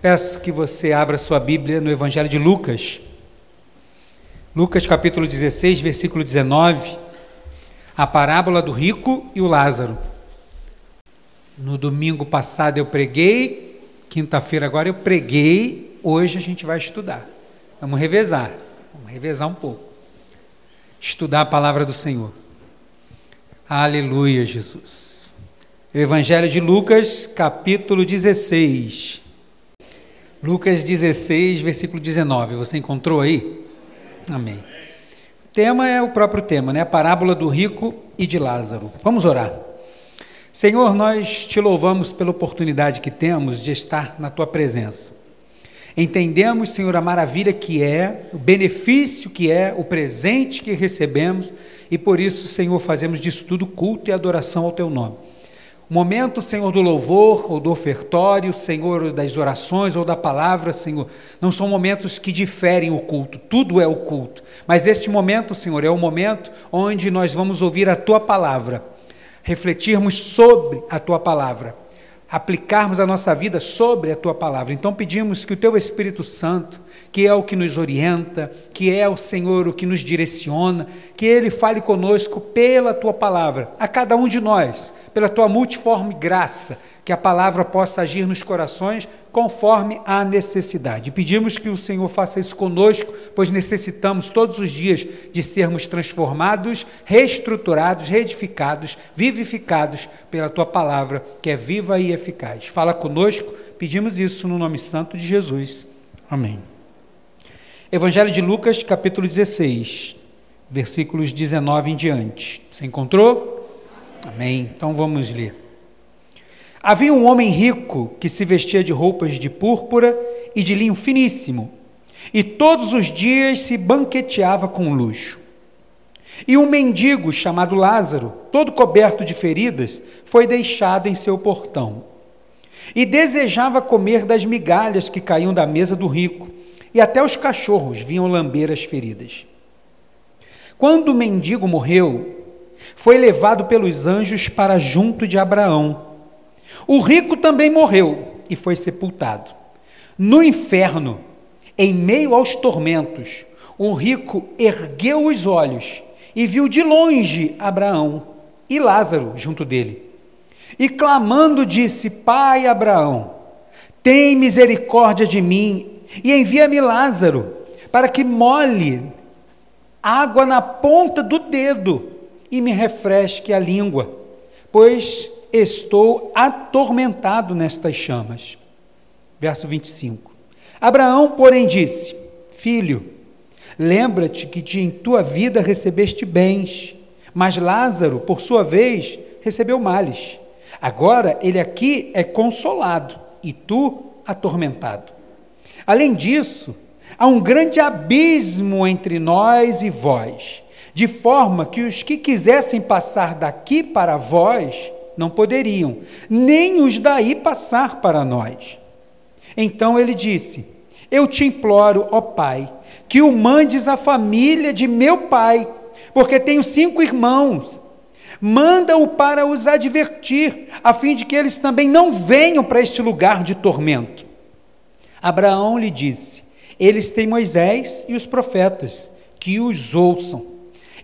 Peço que você abra sua Bíblia no Evangelho de Lucas. Lucas capítulo 16, versículo 19. A parábola do rico e o Lázaro. No domingo passado eu preguei, quinta-feira agora eu preguei, hoje a gente vai estudar. Vamos revezar, vamos revezar um pouco. Estudar a palavra do Senhor. Aleluia, Jesus. Evangelho de Lucas, capítulo 16. Lucas 16, versículo 19. Você encontrou aí? Amém. O tema é o próprio tema, né? A parábola do rico e de Lázaro. Vamos orar. Senhor, nós te louvamos pela oportunidade que temos de estar na tua presença. Entendemos, Senhor, a maravilha que é, o benefício que é, o presente que recebemos, e por isso, Senhor, fazemos disso tudo culto e adoração ao teu nome momento, Senhor, do louvor ou do ofertório, Senhor, das orações ou da palavra, Senhor, não são momentos que diferem o culto, tudo é o culto. Mas este momento, Senhor, é o momento onde nós vamos ouvir a tua palavra, refletirmos sobre a tua palavra, aplicarmos a nossa vida sobre a tua palavra. Então pedimos que o teu Espírito Santo, que é o que nos orienta, que é o Senhor o que nos direciona, que ele fale conosco pela tua palavra, a cada um de nós pela tua multiforme graça, que a palavra possa agir nos corações conforme a necessidade. Pedimos que o Senhor faça isso conosco, pois necessitamos todos os dias de sermos transformados, reestruturados, reedificados, vivificados pela tua palavra, que é viva e eficaz. Fala conosco, pedimos isso no nome santo de Jesus. Amém. Evangelho de Lucas, capítulo 16, versículos 19 em diante. Você encontrou? Amém. Então vamos ler. Havia um homem rico que se vestia de roupas de púrpura e de linho finíssimo, e todos os dias se banqueteava com luxo. E um mendigo chamado Lázaro, todo coberto de feridas, foi deixado em seu portão. E desejava comer das migalhas que caíam da mesa do rico, e até os cachorros vinham lamber as feridas. Quando o mendigo morreu, foi levado pelos anjos para junto de Abraão. O rico também morreu e foi sepultado. No inferno, em meio aos tormentos, o rico ergueu os olhos e viu de longe Abraão e Lázaro junto dele. E clamando disse: Pai Abraão, tem misericórdia de mim e envia-me Lázaro, para que molhe água na ponta do dedo e me refresque a língua, pois estou atormentado nestas chamas. Verso 25. Abraão, porém, disse: Filho, lembra-te que de em tua vida recebeste bens, mas Lázaro, por sua vez, recebeu males. Agora ele aqui é consolado e tu atormentado. Além disso, há um grande abismo entre nós e vós de forma que os que quisessem passar daqui para vós não poderiam, nem os daí passar para nós. Então ele disse: Eu te imploro, ó Pai, que o mandes à família de meu pai, porque tenho cinco irmãos. Manda-o para os advertir, a fim de que eles também não venham para este lugar de tormento. Abraão lhe disse: Eles têm Moisés e os profetas, que os ouçam.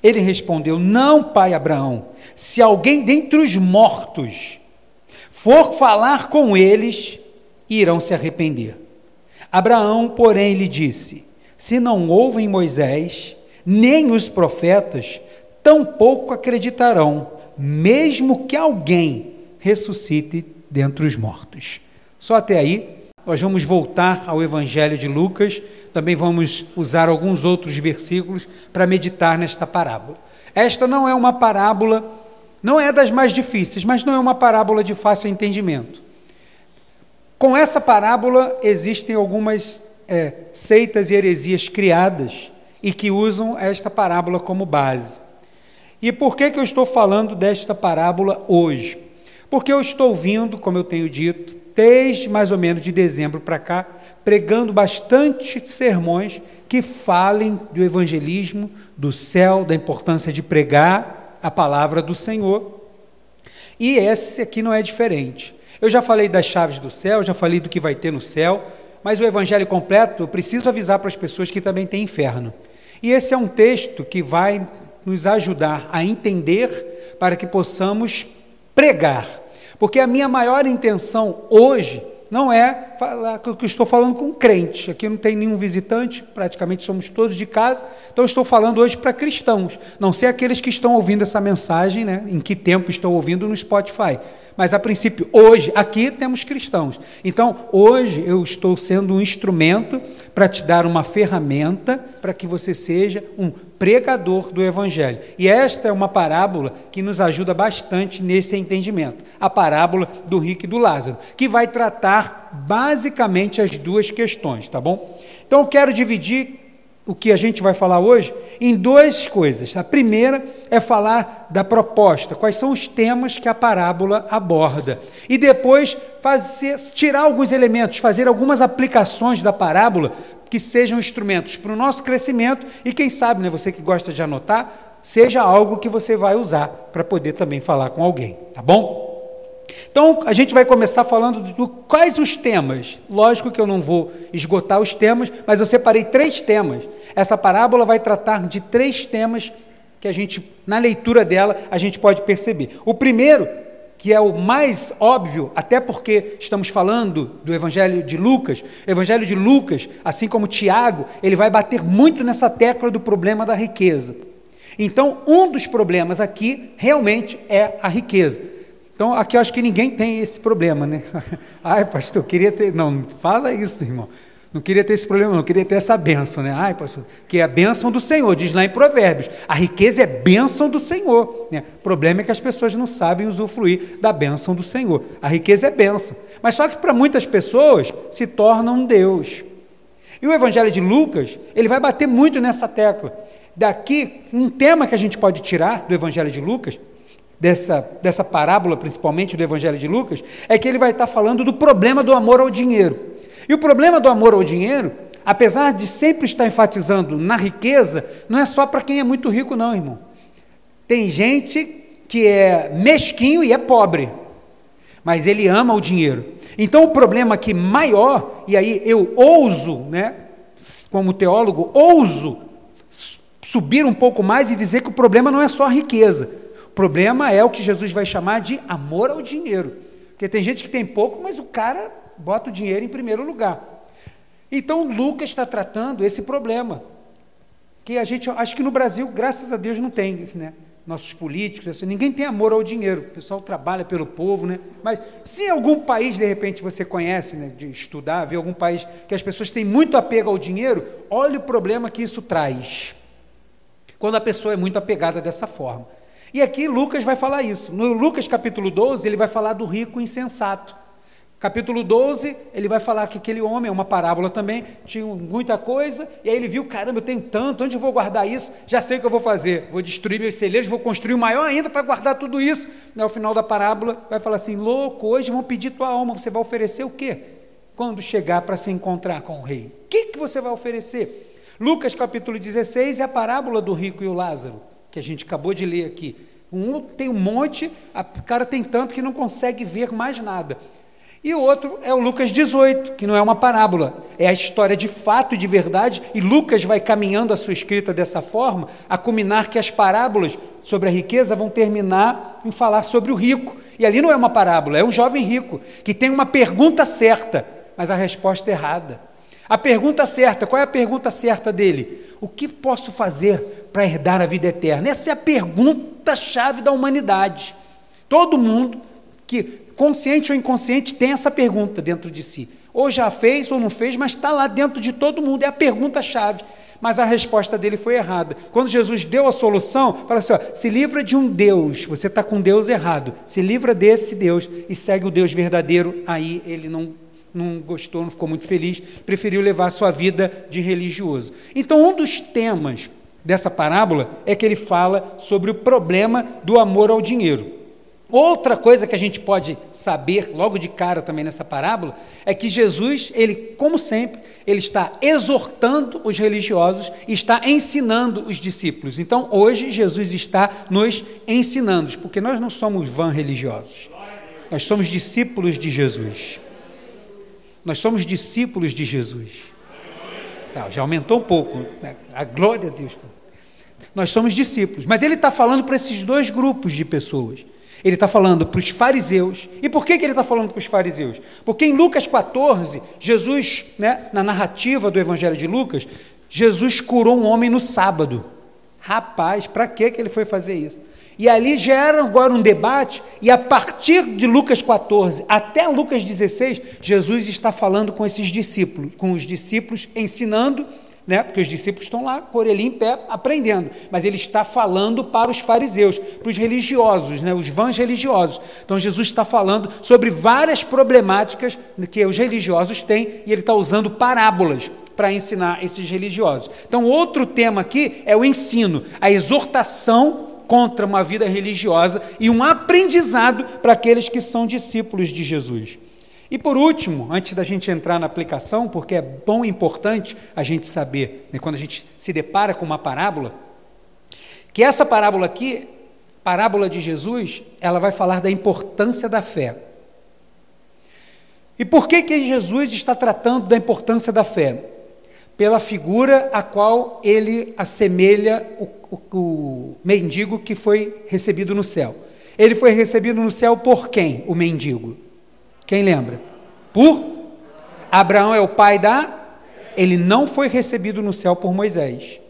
Ele respondeu: Não, pai Abraão, se alguém dentre os mortos for falar com eles, irão se arrepender. Abraão, porém, lhe disse: Se não ouvem Moisés, nem os profetas, tampouco acreditarão, mesmo que alguém ressuscite dentre os mortos. Só até aí, nós vamos voltar ao Evangelho de Lucas, também vamos usar alguns outros versículos para meditar nesta parábola. Esta não é uma parábola, não é das mais difíceis, mas não é uma parábola de fácil entendimento. Com essa parábola existem algumas é, seitas e heresias criadas e que usam esta parábola como base. E por que, que eu estou falando desta parábola hoje? Porque eu estou vindo, como eu tenho dito, desde mais ou menos de dezembro para cá, pregando bastante sermões que falem do evangelismo, do céu, da importância de pregar a palavra do Senhor. E esse aqui não é diferente. Eu já falei das chaves do céu, já falei do que vai ter no céu, mas o evangelho completo, eu preciso avisar para as pessoas que também tem inferno. E esse é um texto que vai nos ajudar a entender para que possamos pregar. Porque a minha maior intenção hoje não é falar que eu estou falando com crente. Aqui não tem nenhum visitante, praticamente somos todos de casa. Então estou falando hoje para cristãos, não sei aqueles que estão ouvindo essa mensagem, né? Em que tempo estão ouvindo no Spotify. Mas a princípio, hoje, aqui temos cristãos. Então, hoje eu estou sendo um instrumento para te dar uma ferramenta para que você seja um pregador do Evangelho. E esta é uma parábola que nos ajuda bastante nesse entendimento. A parábola do rico e do Lázaro, que vai tratar basicamente as duas questões, tá bom? Então, eu quero dividir o que a gente vai falar hoje em duas coisas. A primeira é falar da proposta, quais são os temas que a parábola aborda. E depois fazer, tirar alguns elementos, fazer algumas aplicações da parábola que sejam instrumentos para o nosso crescimento e quem sabe, né, você que gosta de anotar, seja algo que você vai usar para poder também falar com alguém, tá bom? Então, a gente vai começar falando de quais os temas. Lógico que eu não vou esgotar os temas, mas eu separei três temas. Essa parábola vai tratar de três temas que a gente, na leitura dela, a gente pode perceber. O primeiro, que é o mais óbvio, até porque estamos falando do Evangelho de Lucas. O Evangelho de Lucas, assim como Tiago, ele vai bater muito nessa tecla do problema da riqueza. Então, um dos problemas aqui realmente é a riqueza. Então, aqui acho que ninguém tem esse problema, né? Ai, pastor, eu queria ter. Não, fala isso, irmão. Não queria ter esse problema, não queria ter essa bênção, né? Ai, pastor, que é a bênção do Senhor, diz lá em Provérbios. A riqueza é bênção do Senhor. Né? O problema é que as pessoas não sabem usufruir da bênção do Senhor. A riqueza é bênção. Mas só que para muitas pessoas se torna um Deus. E o Evangelho de Lucas, ele vai bater muito nessa tecla. Daqui, um tema que a gente pode tirar do Evangelho de Lucas dessa, dessa parábola, principalmente do Evangelho de Lucas, é que ele vai estar falando do problema do amor ao dinheiro. E o problema do amor ao dinheiro, apesar de sempre estar enfatizando na riqueza, não é só para quem é muito rico, não, irmão. Tem gente que é mesquinho e é pobre, mas ele ama o dinheiro. Então o problema aqui maior, e aí eu ouso, né, como teólogo, ouso subir um pouco mais e dizer que o problema não é só a riqueza problema é o que Jesus vai chamar de amor ao dinheiro. Porque tem gente que tem pouco, mas o cara bota o dinheiro em primeiro lugar. Então Lucas está tratando esse problema. Que a gente, acho que no Brasil, graças a Deus, não tem isso, né? Nossos políticos, assim, ninguém tem amor ao dinheiro. O pessoal trabalha pelo povo, né? Mas se em algum país, de repente, você conhece, né, de estudar, ver algum país que as pessoas têm muito apego ao dinheiro, olha o problema que isso traz. Quando a pessoa é muito apegada dessa forma. E aqui Lucas vai falar isso. No Lucas capítulo 12, ele vai falar do rico insensato. Capítulo 12, ele vai falar que aquele homem, é uma parábola também, tinha muita coisa, e aí ele viu, caramba, eu tenho tanto, onde eu vou guardar isso? Já sei o que eu vou fazer, vou destruir meus celeiros, vou construir um maior ainda para guardar tudo isso. E ao final da parábola, vai falar assim, louco, hoje vão pedir tua alma, você vai oferecer o quê? Quando chegar para se encontrar com o rei. O que, que você vai oferecer? Lucas capítulo 16 é a parábola do rico e o Lázaro que a gente acabou de ler aqui. Um tem um monte, o cara tem tanto que não consegue ver mais nada. E o outro é o Lucas 18, que não é uma parábola, é a história de fato e de verdade, e Lucas vai caminhando a sua escrita dessa forma, a culminar que as parábolas sobre a riqueza vão terminar em falar sobre o rico. E ali não é uma parábola, é um jovem rico que tem uma pergunta certa, mas a resposta errada. A pergunta certa, qual é a pergunta certa dele? O que posso fazer para herdar a vida eterna? Essa é a pergunta-chave da humanidade. Todo mundo que, consciente ou inconsciente, tem essa pergunta dentro de si. Ou já fez ou não fez, mas está lá dentro de todo mundo. É a pergunta-chave. Mas a resposta dele foi errada. Quando Jesus deu a solução, fala assim: ó, se livra de um Deus, você está com Deus errado. Se livra desse Deus e segue o Deus verdadeiro. Aí ele não não gostou, não ficou muito feliz, preferiu levar sua vida de religioso. Então, um dos temas dessa parábola é que ele fala sobre o problema do amor ao dinheiro. Outra coisa que a gente pode saber logo de cara também nessa parábola é que Jesus, ele, como sempre, ele está exortando os religiosos está ensinando os discípulos. Então, hoje Jesus está nos ensinando, porque nós não somos vã religiosos. Nós somos discípulos de Jesus. Nós somos discípulos de Jesus. Tá, já aumentou um pouco. Né? A glória a Deus. Nós somos discípulos. Mas ele está falando para esses dois grupos de pessoas. Ele está falando para os fariseus. E por que, que ele está falando para os fariseus? Porque em Lucas 14, Jesus, né, na narrativa do Evangelho de Lucas, Jesus curou um homem no sábado. Rapaz, para que ele foi fazer isso? E ali gera agora um debate, e a partir de Lucas 14 até Lucas 16, Jesus está falando com esses discípulos, com os discípulos, ensinando, né? porque os discípulos estão lá, com em pé, aprendendo, mas ele está falando para os fariseus, para os religiosos, né? os vãs religiosos. Então Jesus está falando sobre várias problemáticas que os religiosos têm, e ele está usando parábolas para ensinar esses religiosos. Então, outro tema aqui é o ensino, a exortação contra uma vida religiosa e um aprendizado para aqueles que são discípulos de Jesus. E por último, antes da gente entrar na aplicação, porque é bom e importante a gente saber, né, quando a gente se depara com uma parábola, que essa parábola aqui, parábola de Jesus, ela vai falar da importância da fé. E por que, que Jesus está tratando da importância da fé? Pela figura a qual ele assemelha o, o, o mendigo que foi recebido no céu. Ele foi recebido no céu por quem, o mendigo? Quem lembra? Por Abraão é o pai da. Ele não foi recebido no céu por Moisés.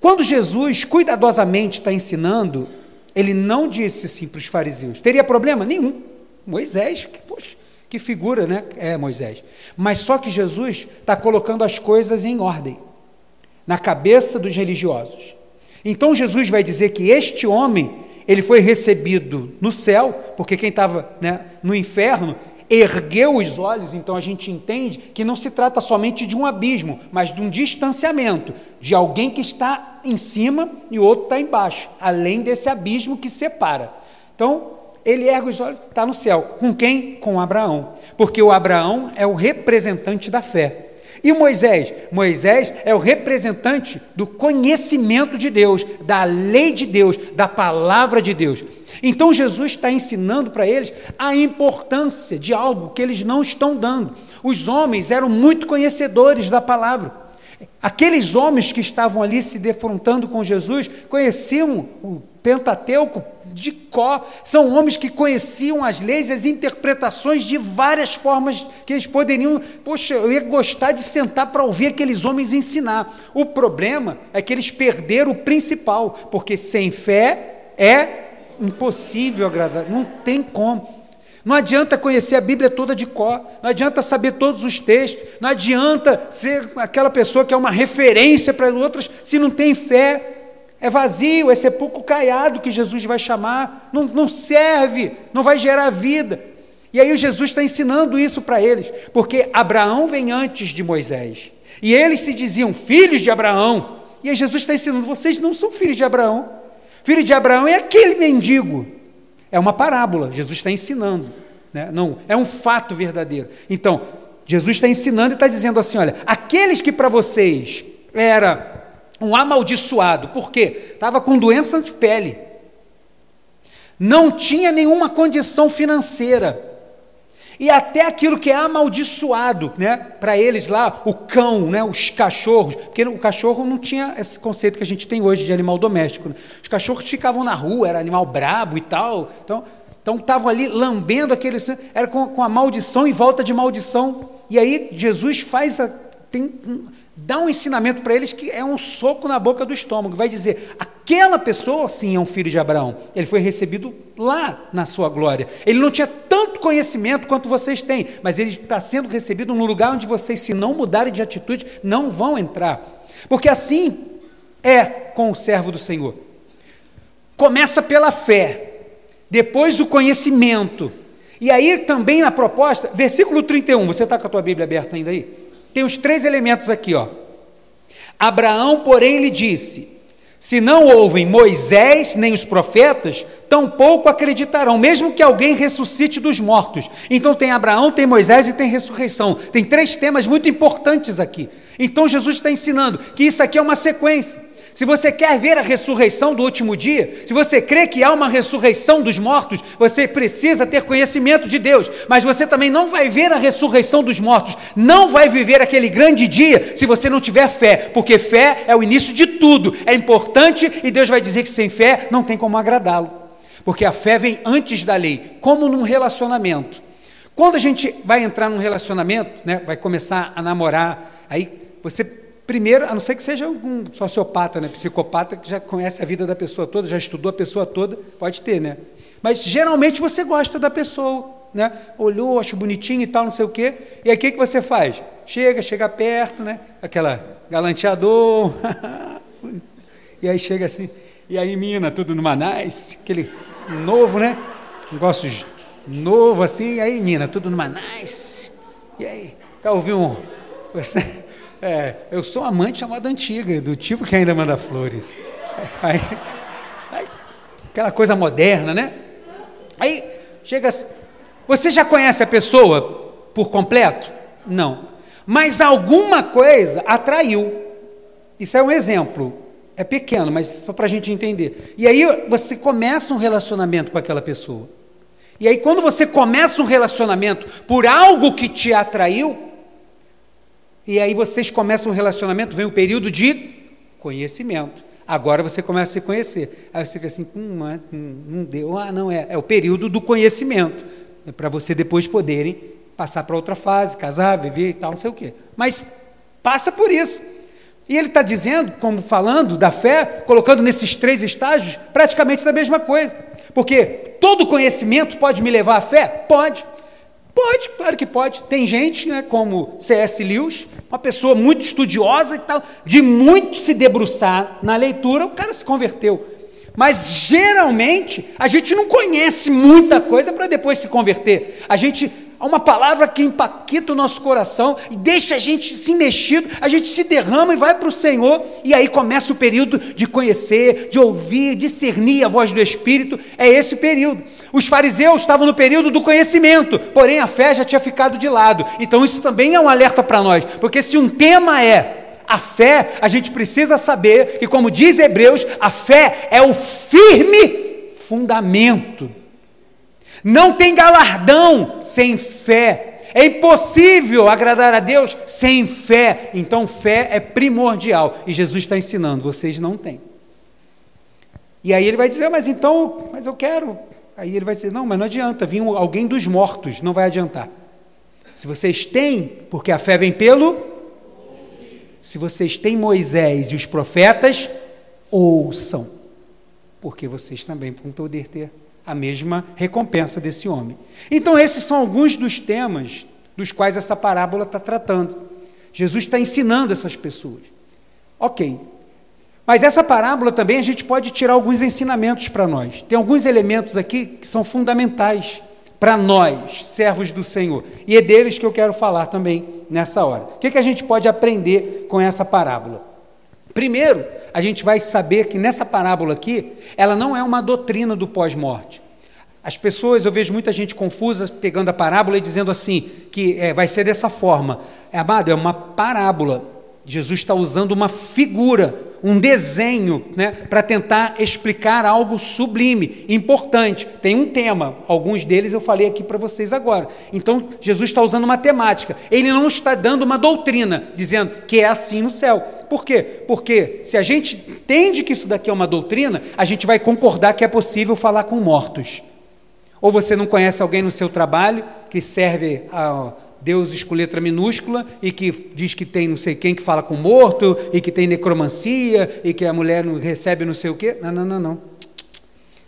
Quando Jesus cuidadosamente está ensinando, ele não disse assim para os fariseus: teria problema? Nenhum. Moisés, que, poxa, que figura, né? É Moisés. Mas só que Jesus está colocando as coisas em ordem na cabeça dos religiosos. Então Jesus vai dizer que este homem, ele foi recebido no céu, porque quem estava né, no inferno ergueu os olhos, então a gente entende que não se trata somente de um abismo, mas de um distanciamento, de alguém que está em cima e o outro está embaixo, além desse abismo que separa. Então, ele ergue os olhos, está no céu. Com quem? Com Abraão. Porque o Abraão é o representante da fé. E Moisés? Moisés é o representante do conhecimento de Deus, da lei de Deus, da palavra de Deus. Então Jesus está ensinando para eles a importância de algo que eles não estão dando. Os homens eram muito conhecedores da palavra. Aqueles homens que estavam ali se defrontando com Jesus conheciam o Pentateuco de có. São homens que conheciam as leis as interpretações de várias formas que eles poderiam. Poxa, eu ia gostar de sentar para ouvir aqueles homens ensinar. O problema é que eles perderam o principal, porque sem fé é impossível agradar, não tem como. Não adianta conhecer a Bíblia toda de cor, não adianta saber todos os textos, não adianta ser aquela pessoa que é uma referência para outras se não tem fé. É vazio, é sepulcro caiado que Jesus vai chamar, não, não serve, não vai gerar vida. E aí Jesus está ensinando isso para eles, porque Abraão vem antes de Moisés, e eles se diziam filhos de Abraão, e aí Jesus está ensinando: vocês não são filhos de Abraão, filho de Abraão é aquele mendigo, é uma parábola, Jesus está ensinando, né? não, é um fato verdadeiro. Então, Jesus está ensinando e está dizendo assim: olha, aqueles que para vocês era um amaldiçoado, por quê? Estava com doença de pele, não tinha nenhuma condição financeira, e até aquilo que é amaldiçoado, né, para eles lá, o cão, né, os cachorros, porque o cachorro não tinha esse conceito que a gente tem hoje de animal doméstico. Né? Os cachorros ficavam na rua, era animal brabo e tal, então então estavam ali lambendo aquele era com, com a maldição em volta de maldição. E aí Jesus faz a, tem, dá um ensinamento para eles que é um soco na boca do estômago. Vai dizer: aquela pessoa, sim, é um filho de Abraão. Ele foi recebido lá na sua glória. Ele não tinha tanto conhecimento quanto vocês têm, mas ele está sendo recebido num lugar onde vocês, se não mudarem de atitude, não vão entrar. Porque assim é com o servo do Senhor. Começa pela fé, depois o conhecimento. E aí também na proposta, versículo 31, você está com a tua Bíblia aberta ainda aí? Tem os três elementos aqui, ó. Abraão, porém, lhe disse: Se não ouvem Moisés nem os profetas, tampouco acreditarão, mesmo que alguém ressuscite dos mortos. Então tem Abraão, tem Moisés e tem ressurreição. Tem três temas muito importantes aqui. Então Jesus está ensinando que isso aqui é uma sequência. Se você quer ver a ressurreição do último dia, se você crê que há uma ressurreição dos mortos, você precisa ter conhecimento de Deus, mas você também não vai ver a ressurreição dos mortos, não vai viver aquele grande dia se você não tiver fé, porque fé é o início de tudo, é importante e Deus vai dizer que sem fé não tem como agradá-lo, porque a fé vem antes da lei, como num relacionamento. Quando a gente vai entrar num relacionamento, né, vai começar a namorar, aí você Primeiro, a não ser que seja um sociopata, né, psicopata, que já conhece a vida da pessoa toda, já estudou a pessoa toda, pode ter, né? Mas geralmente você gosta da pessoa, né? Olhou, acho bonitinho e tal, não sei o quê. E aí o que, que você faz? Chega, chega perto, né? Aquela galanteador. e aí chega assim, e aí, mina, tudo numa nice, aquele novo, né? Negócio novo assim, e aí, mina, tudo numa nice. E aí, quer ouvir um. É, eu sou amante chamada antiga, do tipo que ainda manda flores. Aí, aí, aquela coisa moderna, né? Aí chega assim, você já conhece a pessoa por completo? Não. Mas alguma coisa atraiu. Isso é um exemplo. É pequeno, mas só para a gente entender. E aí você começa um relacionamento com aquela pessoa. E aí, quando você começa um relacionamento por algo que te atraiu, e aí vocês começam um relacionamento, vem o um período de conhecimento. Agora você começa a se conhecer. Aí você fica assim, hum, não deu. Ah, não, é, é o período do conhecimento. É para você depois poderem passar para outra fase, casar, viver e tal, não sei o quê. Mas passa por isso. E ele está dizendo, como falando da fé, colocando nesses três estágios, praticamente da mesma coisa. Porque todo conhecimento pode me levar à fé? Pode. Pode, claro que pode. Tem gente, né, como C.S. Lewis, uma pessoa muito estudiosa e tal, de muito se debruçar na leitura, o cara se converteu. Mas geralmente a gente não conhece muita coisa para depois se converter. A gente há uma palavra que impacta o nosso coração e deixa a gente se mexido, a gente se derrama e vai para o Senhor, e aí começa o período de conhecer, de ouvir, discernir a voz do Espírito. É esse período. Os fariseus estavam no período do conhecimento, porém a fé já tinha ficado de lado. Então isso também é um alerta para nós, porque se um tema é a fé, a gente precisa saber que, como diz Hebreus, a fé é o firme fundamento. Não tem galardão sem fé. É impossível agradar a Deus sem fé. Então, fé é primordial. E Jesus está ensinando: vocês não têm. E aí ele vai dizer: Mas então, mas eu quero Aí ele vai dizer: não, mas não adianta, vir alguém dos mortos, não vai adiantar. Se vocês têm, porque a fé vem pelo. Se vocês têm Moisés e os profetas, ouçam, porque vocês também vão poder ter a mesma recompensa desse homem. Então, esses são alguns dos temas dos quais essa parábola está tratando. Jesus está ensinando essas pessoas. Ok, mas essa parábola também a gente pode tirar alguns ensinamentos para nós. Tem alguns elementos aqui que são fundamentais para nós, servos do Senhor. E é deles que eu quero falar também nessa hora. O que, que a gente pode aprender com essa parábola? Primeiro, a gente vai saber que nessa parábola aqui, ela não é uma doutrina do pós-morte. As pessoas, eu vejo muita gente confusa pegando a parábola e dizendo assim, que é, vai ser dessa forma. Amado, é uma parábola. Jesus está usando uma figura um desenho né, para tentar explicar algo sublime, importante. Tem um tema, alguns deles eu falei aqui para vocês agora. Então, Jesus está usando uma temática. Ele não está dando uma doutrina, dizendo que é assim no céu. Por quê? Porque se a gente entende que isso daqui é uma doutrina, a gente vai concordar que é possível falar com mortos. Ou você não conhece alguém no seu trabalho que serve a Deus com letra minúscula e que diz que tem não sei quem que fala com morto e que tem necromancia e que a mulher não recebe não sei o quê. Não, não, não, não.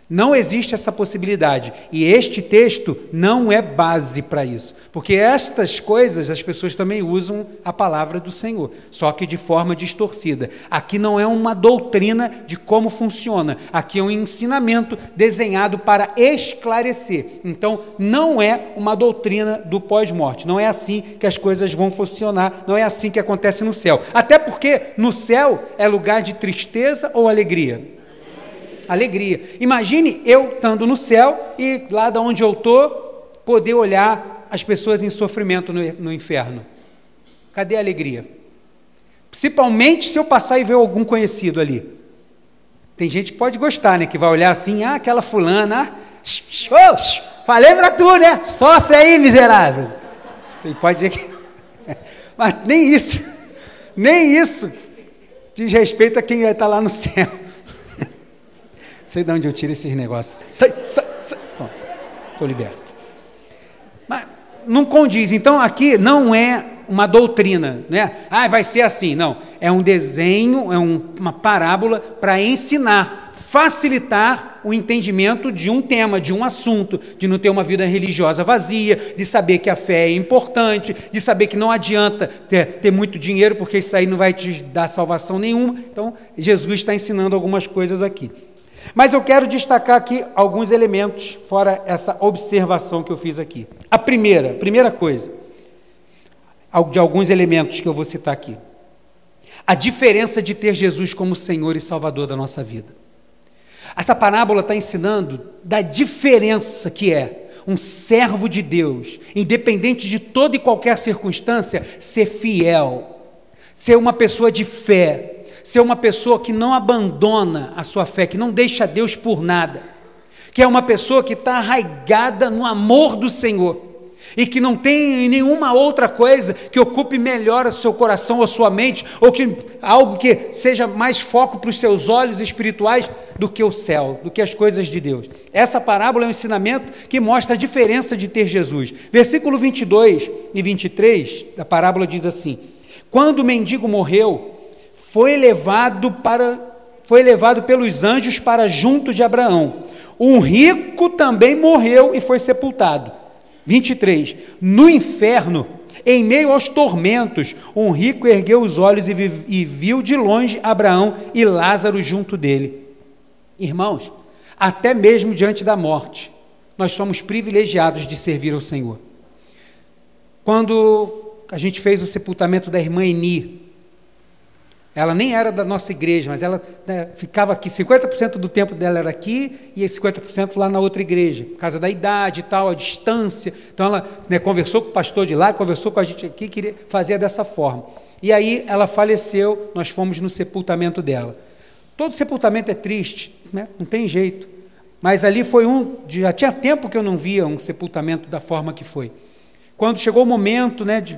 Não existe essa possibilidade. E este texto não é base para isso. Porque estas coisas as pessoas também usam a palavra do Senhor, só que de forma distorcida. Aqui não é uma doutrina de como funciona. Aqui é um ensinamento desenhado para esclarecer. Então, não é uma doutrina do pós-morte. Não é assim que as coisas vão funcionar. Não é assim que acontece no céu. Até porque no céu é lugar de tristeza ou alegria alegria. Imagine eu estando no céu e lá da onde eu estou, poder olhar as pessoas em sofrimento no, no inferno. Cadê a alegria? Principalmente se eu passar e ver algum conhecido ali. Tem gente que pode gostar, né? Que vai olhar assim, ah, aquela fulana, ah, falei pra tu, né? Sofre aí, miserável. Tem pode dizer que. Mas nem isso, nem isso diz respeito a quem está lá no céu. Sei de onde eu tiro esses negócios. Sai, sai, sai. Estou liberto. Mas não condiz. Então aqui não é uma doutrina, né? Ah, vai ser assim. Não. É um desenho, é um, uma parábola para ensinar, facilitar o entendimento de um tema, de um assunto, de não ter uma vida religiosa vazia, de saber que a fé é importante, de saber que não adianta ter, ter muito dinheiro, porque isso aí não vai te dar salvação nenhuma. Então, Jesus está ensinando algumas coisas aqui. Mas eu quero destacar aqui alguns elementos, fora essa observação que eu fiz aqui. A primeira, primeira coisa, de alguns elementos que eu vou citar aqui. A diferença de ter Jesus como Senhor e Salvador da nossa vida. Essa parábola está ensinando da diferença que é um servo de Deus, independente de toda e qualquer circunstância, ser fiel, ser uma pessoa de fé, ser uma pessoa que não abandona a sua fé, que não deixa Deus por nada, que é uma pessoa que está arraigada no amor do Senhor e que não tem nenhuma outra coisa que ocupe melhor o seu coração ou sua mente, ou que algo que seja mais foco para os seus olhos espirituais do que o céu, do que as coisas de Deus. Essa parábola é um ensinamento que mostra a diferença de ter Jesus. Versículo 22 e 23 da parábola diz assim: Quando o mendigo morreu, foi levado para foi levado pelos anjos para junto de Abraão. Um rico também morreu e foi sepultado. 23. No inferno, em meio aos tormentos, um rico ergueu os olhos e, e viu de longe Abraão e Lázaro junto dele. Irmãos, até mesmo diante da morte, nós somos privilegiados de servir ao Senhor. Quando a gente fez o sepultamento da irmã Eni, ela nem era da nossa igreja, mas ela né, ficava aqui, 50% do tempo dela era aqui e 50% lá na outra igreja, por causa da idade e tal, a distância. Então ela né, conversou com o pastor de lá, conversou com a gente aqui, queria fazer dessa forma. E aí ela faleceu, nós fomos no sepultamento dela. Todo sepultamento é triste, né? não tem jeito. Mas ali foi um, já tinha tempo que eu não via um sepultamento da forma que foi. Quando chegou o momento né, de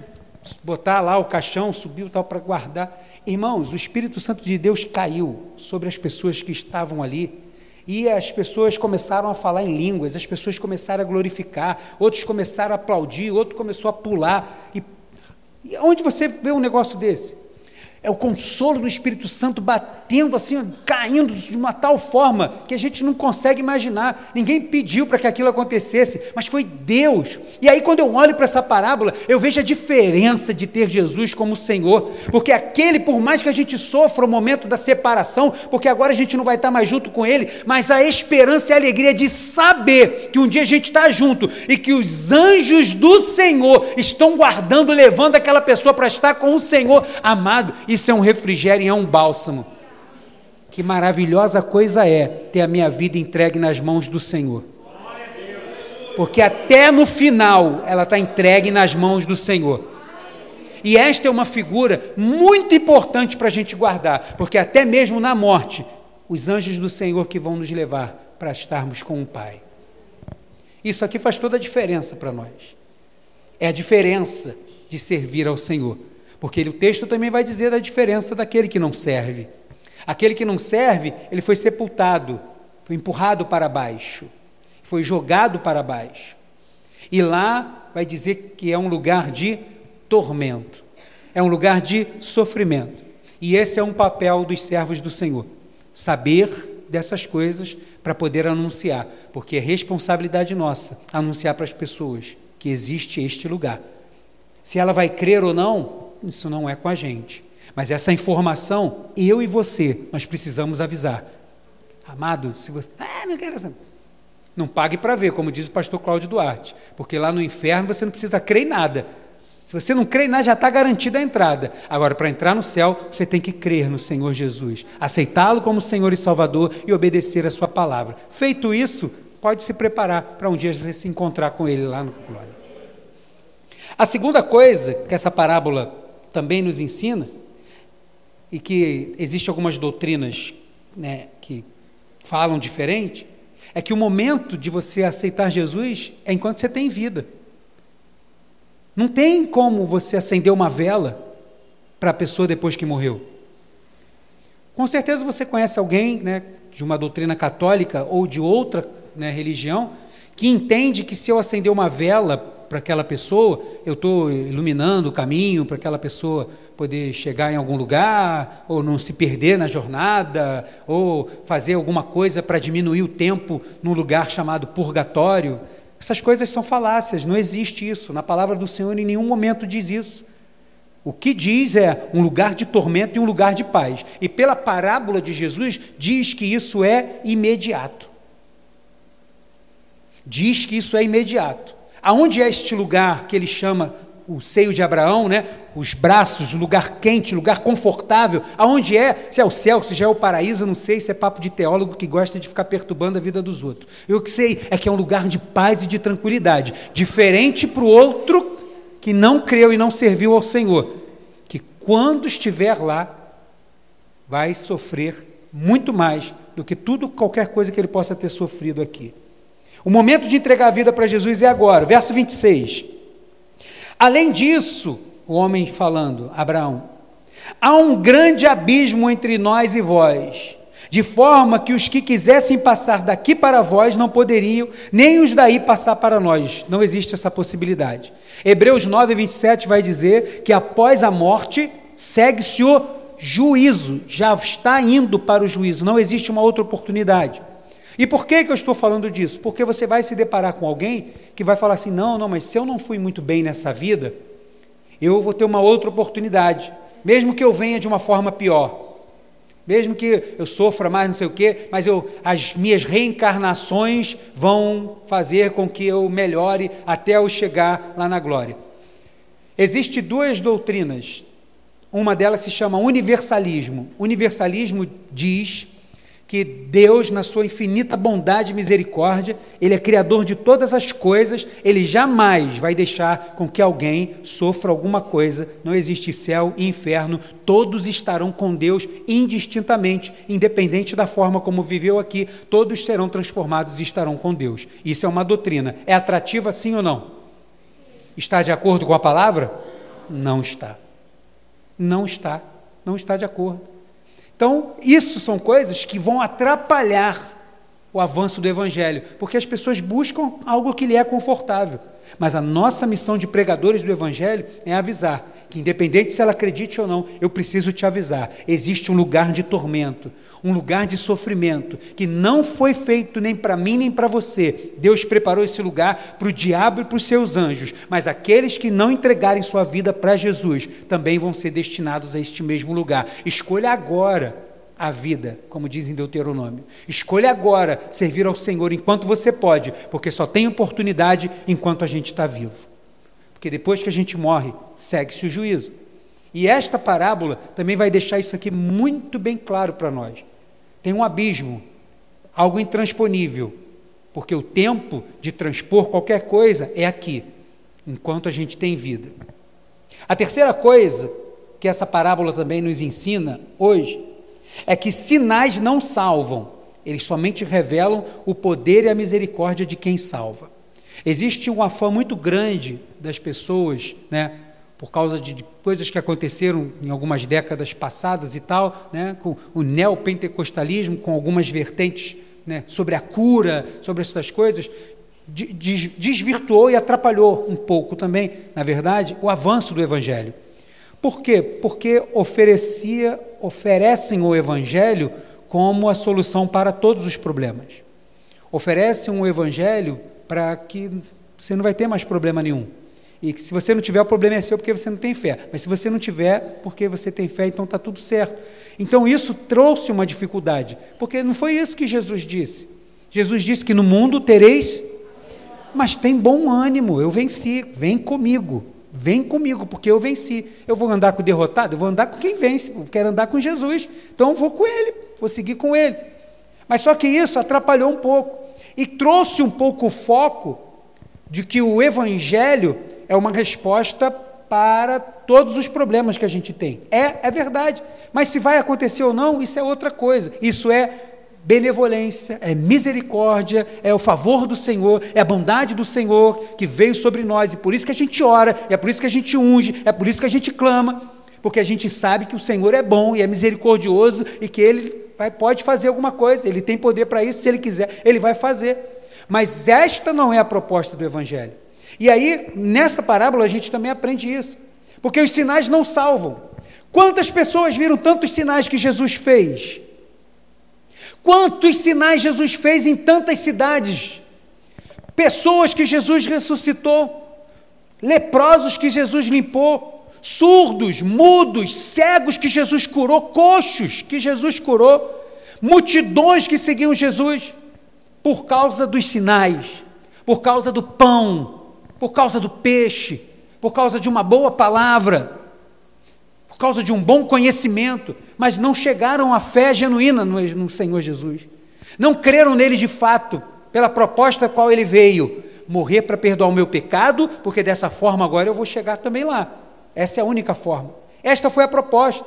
botar lá o caixão, subiu tal para guardar, Irmãos, o Espírito Santo de Deus caiu sobre as pessoas que estavam ali. E as pessoas começaram a falar em línguas, as pessoas começaram a glorificar, outros começaram a aplaudir, outro começou a pular. E, e onde você vê um negócio desse? É o consolo do Espírito Santo batendo assim, caindo de uma tal forma que a gente não consegue imaginar. Ninguém pediu para que aquilo acontecesse, mas foi Deus. E aí, quando eu olho para essa parábola, eu vejo a diferença de ter Jesus como Senhor, porque aquele, por mais que a gente sofra o momento da separação, porque agora a gente não vai estar mais junto com Ele, mas a esperança e a alegria de saber que um dia a gente está junto e que os anjos do Senhor estão guardando, levando aquela pessoa para estar com o Senhor amado isso é um refrigério, é um bálsamo. Que maravilhosa coisa é ter a minha vida entregue nas mãos do Senhor. Porque até no final ela está entregue nas mãos do Senhor. E esta é uma figura muito importante para a gente guardar, porque até mesmo na morte, os anjos do Senhor que vão nos levar para estarmos com o Pai. Isso aqui faz toda a diferença para nós. É a diferença de servir ao Senhor. Porque o texto também vai dizer da diferença daquele que não serve. Aquele que não serve, ele foi sepultado, foi empurrado para baixo, foi jogado para baixo. E lá vai dizer que é um lugar de tormento, é um lugar de sofrimento. E esse é um papel dos servos do Senhor: saber dessas coisas para poder anunciar, porque é responsabilidade nossa anunciar para as pessoas que existe este lugar. Se ela vai crer ou não, isso não é com a gente. Mas essa informação, eu e você, nós precisamos avisar. Amado, se você. Ah, não quero essa. Não pague para ver, como diz o pastor Cláudio Duarte. Porque lá no inferno você não precisa crer em nada. Se você não crê em nada, já está garantida a entrada. Agora, para entrar no céu, você tem que crer no Senhor Jesus, aceitá-lo como Senhor e Salvador e obedecer a Sua palavra. Feito isso, pode se preparar para um dia se encontrar com Ele lá no glória. A segunda coisa que essa parábola também nos ensina, e que existem algumas doutrinas né, que falam diferente, é que o momento de você aceitar Jesus é enquanto você tem vida. Não tem como você acender uma vela para a pessoa depois que morreu. Com certeza você conhece alguém né, de uma doutrina católica ou de outra né, religião que entende que se eu acender uma vela para aquela pessoa, eu estou iluminando o caminho para aquela pessoa poder chegar em algum lugar, ou não se perder na jornada, ou fazer alguma coisa para diminuir o tempo num lugar chamado purgatório. Essas coisas são falácias, não existe isso. Na palavra do Senhor, em nenhum momento diz isso. O que diz é um lugar de tormento e um lugar de paz. E pela parábola de Jesus, diz que isso é imediato. Diz que isso é imediato. Aonde é este lugar que ele chama o seio de Abraão, né? Os braços, lugar quente, lugar confortável. Aonde é? Se é o céu, se já é o paraíso, eu não sei se é papo de teólogo que gosta de ficar perturbando a vida dos outros. Eu que sei é que é um lugar de paz e de tranquilidade, diferente para o outro que não creu e não serviu ao Senhor, que quando estiver lá, vai sofrer muito mais do que tudo, qualquer coisa que ele possa ter sofrido aqui. O momento de entregar a vida para Jesus é agora. Verso 26. Além disso, o homem falando, Abraão, há um grande abismo entre nós e vós, de forma que os que quisessem passar daqui para vós não poderiam, nem os daí passar para nós. Não existe essa possibilidade. Hebreus 9, 27 vai dizer que após a morte segue-se o juízo, já está indo para o juízo, não existe uma outra oportunidade. E por que, que eu estou falando disso? Porque você vai se deparar com alguém que vai falar assim: não, não, mas se eu não fui muito bem nessa vida, eu vou ter uma outra oportunidade, mesmo que eu venha de uma forma pior. Mesmo que eu sofra mais, não sei o quê, mas eu, as minhas reencarnações vão fazer com que eu melhore até eu chegar lá na glória. Existem duas doutrinas. Uma delas se chama universalismo. Universalismo diz que Deus, na sua infinita bondade e misericórdia, Ele é criador de todas as coisas, Ele jamais vai deixar com que alguém sofra alguma coisa. Não existe céu e inferno, todos estarão com Deus indistintamente, independente da forma como viveu aqui, todos serão transformados e estarão com Deus. Isso é uma doutrina. É atrativa sim ou não? Está de acordo com a palavra? Não está. Não está. Não está de acordo. Então, isso são coisas que vão atrapalhar o avanço do Evangelho, porque as pessoas buscam algo que lhe é confortável. Mas a nossa missão de pregadores do Evangelho é avisar que, independente se ela acredite ou não, eu preciso te avisar: existe um lugar de tormento, um lugar de sofrimento, que não foi feito nem para mim nem para você. Deus preparou esse lugar para o diabo e para os seus anjos, mas aqueles que não entregarem sua vida para Jesus também vão ser destinados a este mesmo lugar. Escolha agora a vida, como diz em Deuteronômio. Escolha agora servir ao Senhor enquanto você pode, porque só tem oportunidade enquanto a gente está vivo. Porque depois que a gente morre, segue-se o juízo. E esta parábola também vai deixar isso aqui muito bem claro para nós. Tem um abismo, algo intransponível, porque o tempo de transpor qualquer coisa é aqui, enquanto a gente tem vida. A terceira coisa que essa parábola também nos ensina hoje é que sinais não salvam, eles somente revelam o poder e a misericórdia de quem salva. Existe um afã muito grande das pessoas, né, por causa de coisas que aconteceram em algumas décadas passadas e tal, né, com o neopentecostalismo, com algumas vertentes né, sobre a cura, sobre essas coisas, desvirtuou e atrapalhou um pouco também, na verdade, o avanço do Evangelho. Por quê? Porque oferecia, oferecem o Evangelho como a solução para todos os problemas. Oferecem o Evangelho para que você não vai ter mais problema nenhum. E que se você não tiver, o problema é seu porque você não tem fé. Mas se você não tiver, porque você tem fé, então está tudo certo. Então isso trouxe uma dificuldade, porque não foi isso que Jesus disse. Jesus disse que no mundo tereis, mas tem bom ânimo, eu venci, vem comigo, vem comigo, porque eu venci. Eu vou andar com o derrotado, eu vou andar com quem vence, eu quero andar com Jesus, então eu vou com ele, vou seguir com ele. Mas só que isso atrapalhou um pouco e trouxe um pouco o foco de que o Evangelho é uma resposta para todos os problemas que a gente tem. É, é verdade. Mas se vai acontecer ou não, isso é outra coisa. Isso é benevolência, é misericórdia, é o favor do Senhor, é a bondade do Senhor que veio sobre nós, e por isso que a gente ora, é por isso que a gente unge, é por isso que a gente clama, porque a gente sabe que o Senhor é bom e é misericordioso e que Ele vai, pode fazer alguma coisa, Ele tem poder para isso, se Ele quiser, Ele vai fazer. Mas esta não é a proposta do Evangelho. E aí, nessa parábola, a gente também aprende isso, porque os sinais não salvam. Quantas pessoas viram tantos sinais que Jesus fez? Quantos sinais Jesus fez em tantas cidades? Pessoas que Jesus ressuscitou, leprosos que Jesus limpou, surdos, mudos, cegos que Jesus curou, coxos que Jesus curou, multidões que seguiam Jesus por causa dos sinais, por causa do pão, por causa do peixe, por causa de uma boa palavra, por causa de um bom conhecimento mas não chegaram à fé genuína no, no Senhor Jesus. Não creram nele de fato, pela proposta a qual ele veio, morrer para perdoar o meu pecado, porque dessa forma agora eu vou chegar também lá. Essa é a única forma. Esta foi a proposta.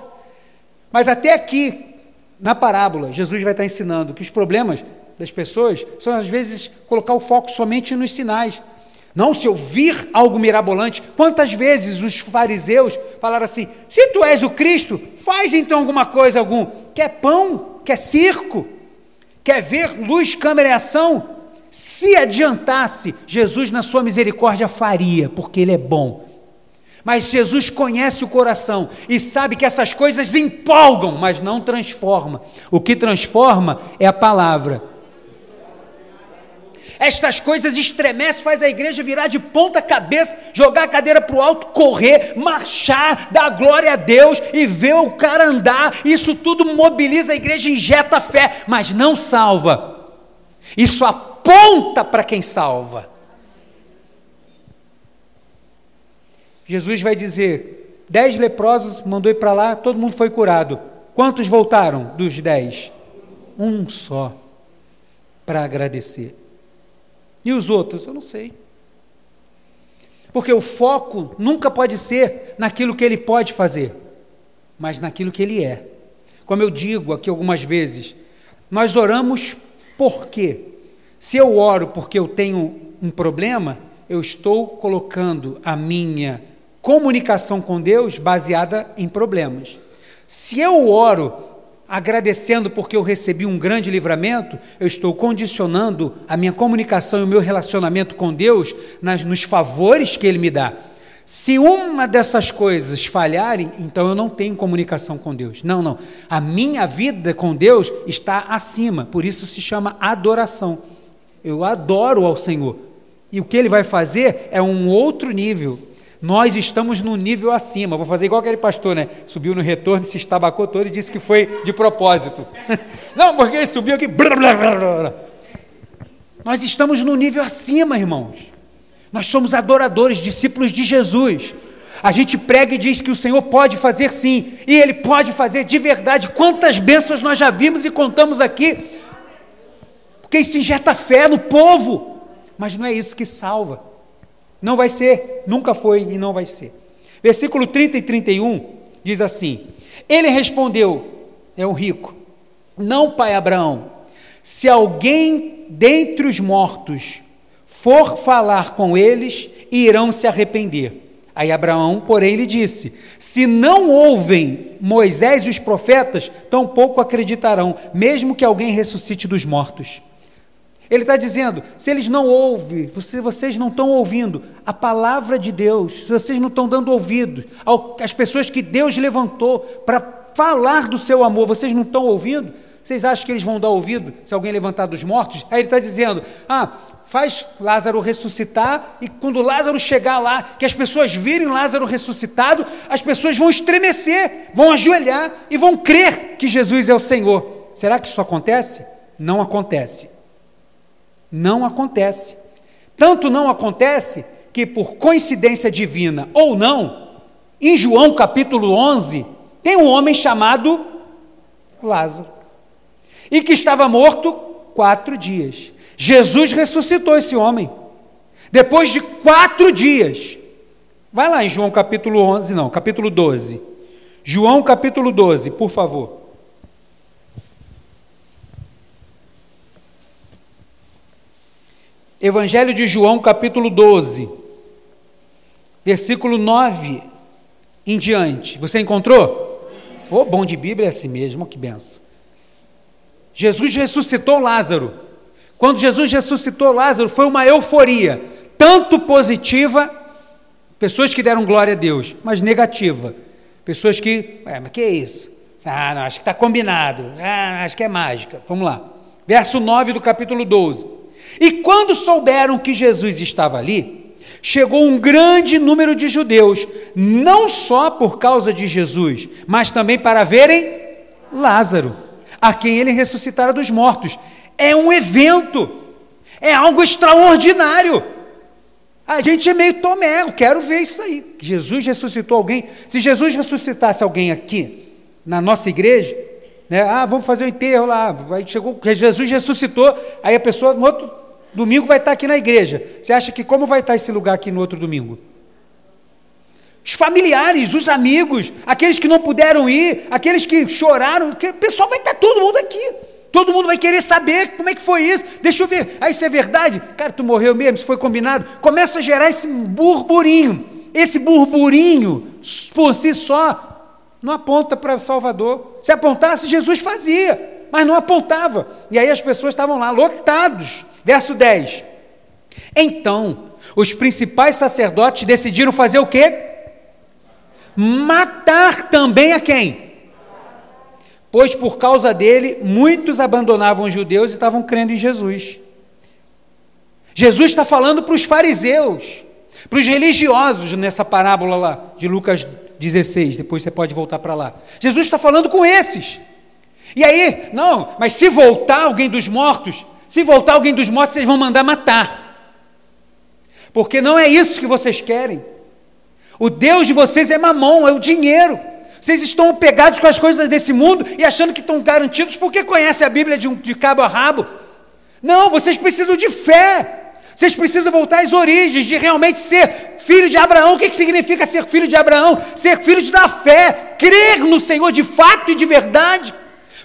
Mas até aqui, na parábola, Jesus vai estar ensinando que os problemas das pessoas são às vezes colocar o foco somente nos sinais. Não, se eu vir algo mirabolante, quantas vezes os fariseus falaram assim: se tu és o Cristo, faz então alguma coisa, algum. Quer pão? Quer circo? Quer ver luz, câmera e ação? Se adiantasse, Jesus, na sua misericórdia, faria, porque Ele é bom. Mas Jesus conhece o coração e sabe que essas coisas empolgam, mas não transforma. O que transforma é a palavra. Estas coisas estremecem, faz a igreja virar de ponta cabeça, jogar a cadeira para o alto, correr, marchar, dar glória a Deus e ver o cara andar. Isso tudo mobiliza a igreja, injeta fé, mas não salva. Isso aponta para quem salva. Jesus vai dizer: dez leprosos mandou ir para lá, todo mundo foi curado. Quantos voltaram dos dez? Um só, para agradecer. E os outros? Eu não sei. Porque o foco nunca pode ser naquilo que ele pode fazer, mas naquilo que ele é. Como eu digo aqui algumas vezes, nós oramos por quê? Se eu oro porque eu tenho um problema, eu estou colocando a minha comunicação com Deus baseada em problemas. Se eu oro agradecendo porque eu recebi um grande livramento, eu estou condicionando a minha comunicação e o meu relacionamento com Deus nas, nos favores que Ele me dá. Se uma dessas coisas falharem, então eu não tenho comunicação com Deus. Não, não. A minha vida com Deus está acima, por isso se chama adoração. Eu adoro ao Senhor. E o que Ele vai fazer é um outro nível nós estamos no nível acima. Vou fazer igual aquele pastor, né? Subiu no retorno, se estabacou todo e disse que foi de propósito. Não, porque ele subiu aqui. Blá, blá, blá, Nós estamos no nível acima, irmãos. Nós somos adoradores, discípulos de Jesus. A gente prega e diz que o Senhor pode fazer sim, e Ele pode fazer de verdade. Quantas bênçãos nós já vimos e contamos aqui, porque isso injeta fé no povo, mas não é isso que salva. Não vai ser, nunca foi e não vai ser. Versículo 30 e 31 diz assim: Ele respondeu, é um rico, não, pai Abraão, se alguém dentre os mortos for falar com eles, irão se arrepender. Aí Abraão, porém, lhe disse: Se não ouvem Moisés e os profetas, tampouco acreditarão, mesmo que alguém ressuscite dos mortos. Ele está dizendo: se eles não ouvem, se vocês não estão ouvindo a palavra de Deus, se vocês não estão dando ouvido às pessoas que Deus levantou para falar do seu amor, vocês não estão ouvindo? Vocês acham que eles vão dar ouvido se alguém levantar dos mortos? Aí ele está dizendo: ah, faz Lázaro ressuscitar, e quando Lázaro chegar lá, que as pessoas virem Lázaro ressuscitado, as pessoas vão estremecer, vão ajoelhar e vão crer que Jesus é o Senhor. Será que isso acontece? Não acontece. Não acontece. Tanto não acontece que, por coincidência divina ou não, em João capítulo 11, tem um homem chamado Lázaro, e que estava morto quatro dias. Jesus ressuscitou esse homem, depois de quatro dias. Vai lá em João capítulo 11, não, capítulo 12. João capítulo 12, por favor. Evangelho de João, capítulo 12, versículo 9 em diante. Você encontrou? O oh, bom de Bíblia é assim mesmo, que benção. Jesus ressuscitou Lázaro. Quando Jesus ressuscitou Lázaro, foi uma euforia, tanto positiva, pessoas que deram glória a Deus, mas negativa, pessoas que, é, mas que é isso? Ah, não, acho que está combinado, ah, acho que é mágica. Vamos lá. Verso 9 do capítulo 12. E quando souberam que Jesus estava ali, chegou um grande número de judeus, não só por causa de Jesus, mas também para verem Lázaro, a quem ele ressuscitara dos mortos. É um evento, é algo extraordinário. A gente é meio tomé, eu quero ver isso aí. Jesus ressuscitou alguém. Se Jesus ressuscitasse alguém aqui, na nossa igreja, né? ah, vamos fazer o enterro lá. Aí chegou, Jesus ressuscitou, aí a pessoa no outro domingo vai estar aqui na igreja. Você acha que como vai estar esse lugar aqui no outro domingo? Os familiares, os amigos, aqueles que não puderam ir, aqueles que choraram, o pessoal vai estar todo mundo aqui. Todo mundo vai querer saber como é que foi isso. Deixa eu ver. Aí isso é verdade? Cara, tu morreu mesmo, isso foi combinado. Começa a gerar esse burburinho. Esse burburinho, por si só, não aponta para Salvador. Se apontasse, Jesus fazia, mas não apontava. E aí as pessoas estavam lá, lotados. Verso 10. Então, os principais sacerdotes decidiram fazer o quê? Matar também a quem? pois por causa dele muitos abandonavam os judeus e estavam crendo em Jesus. Jesus está falando para os fariseus, para os religiosos nessa parábola lá de Lucas 16, depois você pode voltar para lá. Jesus está falando com esses. E aí, não, mas se voltar alguém dos mortos, se voltar alguém dos mortos, vocês vão mandar matar. Porque não é isso que vocês querem. O Deus de vocês é mamão, é o dinheiro. Vocês estão pegados com as coisas desse mundo e achando que estão garantidos porque conhecem a Bíblia de, um, de cabo a rabo. Não, vocês precisam de fé. Vocês precisam voltar às origens, de realmente ser filho de Abraão. O que, que significa ser filho de Abraão? Ser filho da fé, crer no Senhor de fato e de verdade.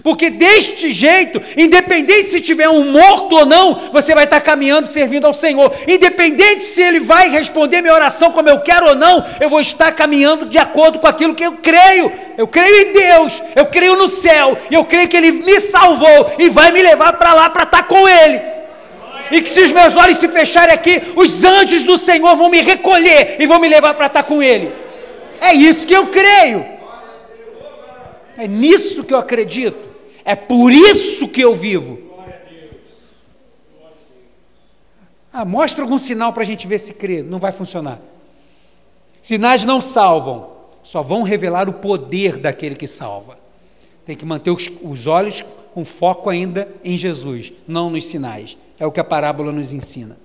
Porque deste jeito, independente se tiver um morto ou não, você vai estar caminhando servindo ao Senhor. Independente se Ele vai responder minha oração como eu quero ou não, eu vou estar caminhando de acordo com aquilo que eu creio. Eu creio em Deus, eu creio no céu, eu creio que Ele me salvou e vai me levar para lá para estar com Ele. E que se os meus olhos se fecharem aqui, os anjos do Senhor vão me recolher e vão me levar para estar com Ele. É isso que eu creio. É nisso que eu acredito. É por isso que eu vivo. Ah, mostra algum sinal para a gente ver se crê. Não vai funcionar. Sinais não salvam, só vão revelar o poder daquele que salva. Tem que manter os, os olhos com foco ainda em Jesus, não nos sinais. É o que a parábola nos ensina.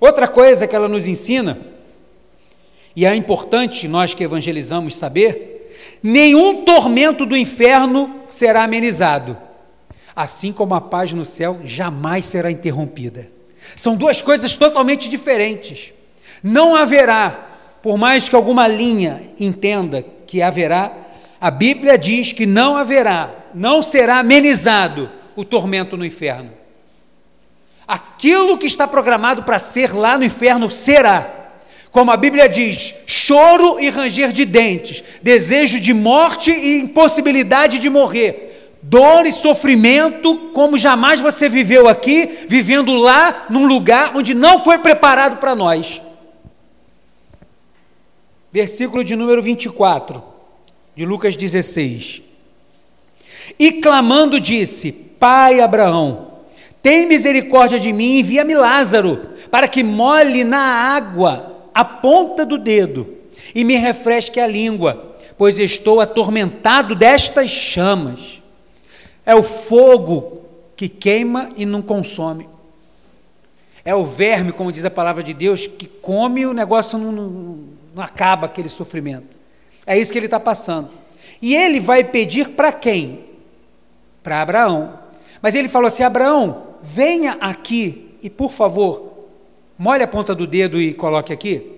Outra coisa que ela nos ensina, e é importante nós que evangelizamos saber, nenhum tormento do inferno será amenizado assim como a paz no céu jamais será interrompida. São duas coisas totalmente diferentes. Não haverá, por mais que alguma linha entenda que haverá, a Bíblia diz que não haverá, não será amenizado o tormento no inferno. Aquilo que está programado para ser lá no inferno será. Como a Bíblia diz, choro e ranger de dentes, desejo de morte e impossibilidade de morrer dor e sofrimento como jamais você viveu aqui, vivendo lá num lugar onde não foi preparado para nós. Versículo de número 24, de Lucas 16. E clamando disse: Pai Abraão, tem misericórdia de mim, envia-me Lázaro, para que molhe na água a ponta do dedo e me refresque a língua, pois estou atormentado destas chamas. É o fogo que queima e não consome. É o verme, como diz a palavra de Deus, que come e o negócio não, não, não acaba aquele sofrimento. É isso que ele está passando. E ele vai pedir para quem? Para Abraão. Mas ele falou assim: Abraão, venha aqui e, por favor, molhe a ponta do dedo e coloque aqui.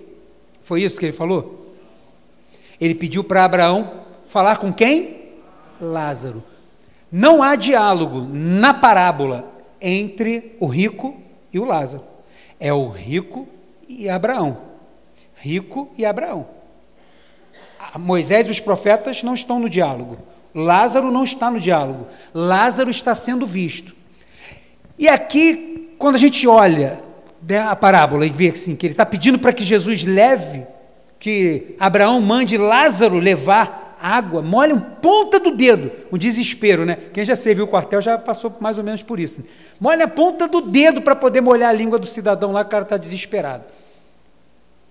Foi isso que ele falou? Ele pediu para Abraão falar com quem? Lázaro. Não há diálogo na parábola entre o rico e o Lázaro. É o rico e Abraão. Rico e Abraão. Moisés e os profetas não estão no diálogo. Lázaro não está no diálogo. Lázaro está sendo visto. E aqui, quando a gente olha né, a parábola e vê assim, que ele está pedindo para que Jesus leve, que Abraão mande Lázaro levar água, molha um ponta do dedo, um desespero, né? Quem já serviu o quartel já passou mais ou menos por isso. Né? Molha a ponta do dedo para poder molhar a língua do cidadão lá, o cara está desesperado.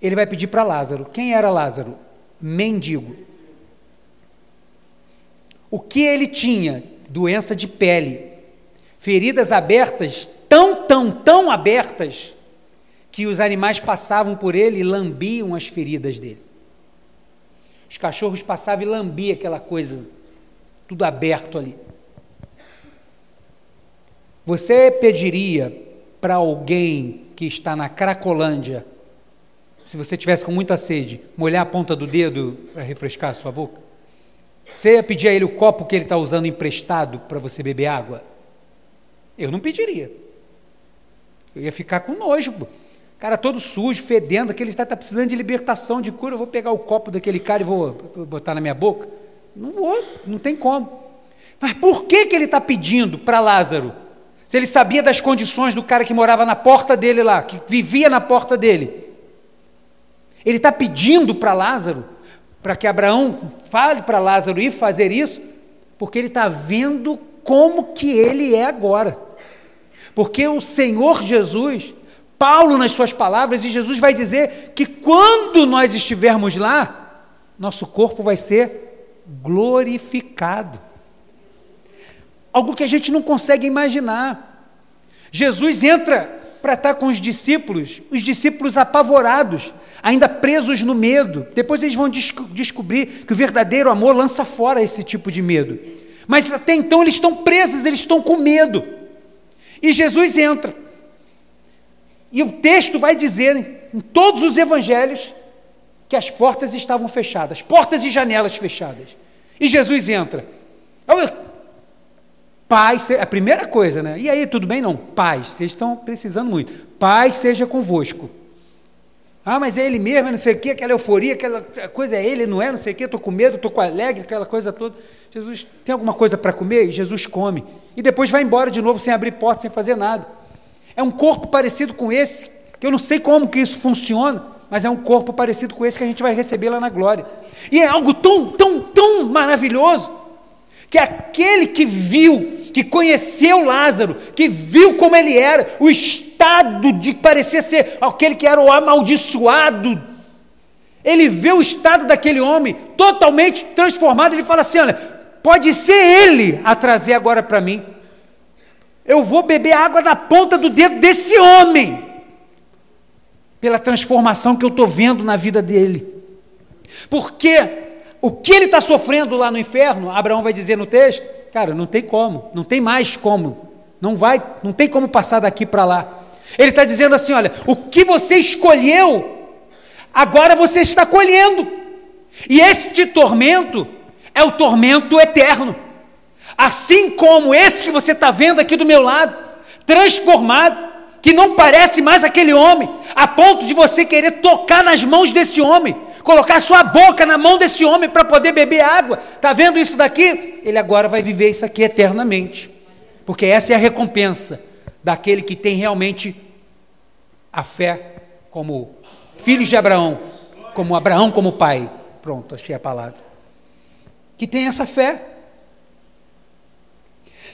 Ele vai pedir para Lázaro. Quem era Lázaro? Mendigo. O que ele tinha? Doença de pele, feridas abertas, tão, tão, tão abertas, que os animais passavam por ele e lambiam as feridas dele. Os cachorros passavam e lambiam aquela coisa, tudo aberto ali. Você pediria para alguém que está na Cracolândia, se você tivesse com muita sede, molhar a ponta do dedo para refrescar a sua boca? Você ia pedir a ele o copo que ele está usando emprestado para você beber água? Eu não pediria. Eu ia ficar com nojo. Cara todo sujo, fedendo, aquele está tá precisando de libertação, de cura. Eu vou pegar o copo daquele cara e vou botar na minha boca? Não vou, não tem como. Mas por que, que ele está pedindo para Lázaro? Se ele sabia das condições do cara que morava na porta dele lá, que vivia na porta dele. Ele está pedindo para Lázaro, para que Abraão fale para Lázaro ir fazer isso, porque ele está vendo como que ele é agora. Porque o Senhor Jesus Paulo nas suas palavras, e Jesus vai dizer que quando nós estivermos lá, nosso corpo vai ser glorificado. Algo que a gente não consegue imaginar. Jesus entra para estar com os discípulos, os discípulos apavorados, ainda presos no medo. Depois eles vão descobrir que o verdadeiro amor lança fora esse tipo de medo. Mas até então eles estão presos, eles estão com medo. E Jesus entra. E o texto vai dizer em todos os evangelhos que as portas estavam fechadas, portas e janelas fechadas. E Jesus entra. Paz, a primeira coisa, né? E aí, tudo bem? Não, paz, vocês estão precisando muito. Paz seja convosco. Ah, mas é ele mesmo, não sei o quê, aquela euforia, aquela coisa é ele, não é, não sei o quê, estou com medo, estou com alegre, aquela coisa toda. Jesus, tem alguma coisa para comer? E Jesus come. E depois vai embora de novo sem abrir porta, sem fazer nada. É um corpo parecido com esse, que eu não sei como que isso funciona, mas é um corpo parecido com esse que a gente vai receber lá na glória. E é algo tão, tão, tão maravilhoso, que aquele que viu, que conheceu Lázaro, que viu como ele era, o estado de parecer ser aquele que era o amaldiçoado, ele vê o estado daquele homem totalmente transformado, ele fala assim: olha, pode ser ele a trazer agora para mim. Eu vou beber água da ponta do dedo desse homem, pela transformação que eu estou vendo na vida dele. Porque o que ele está sofrendo lá no inferno, Abraão vai dizer no texto, cara, não tem como, não tem mais como, não vai, não tem como passar daqui para lá. Ele está dizendo assim: olha, o que você escolheu, agora você está colhendo, e este tormento é o tormento eterno. Assim como esse que você está vendo aqui do meu lado, transformado, que não parece mais aquele homem, a ponto de você querer tocar nas mãos desse homem, colocar sua boca na mão desse homem para poder beber água. Está vendo isso daqui? Ele agora vai viver isso aqui eternamente, porque essa é a recompensa daquele que tem realmente a fé como filhos de Abraão, como Abraão como pai. Pronto, achei a palavra. Que tem essa fé.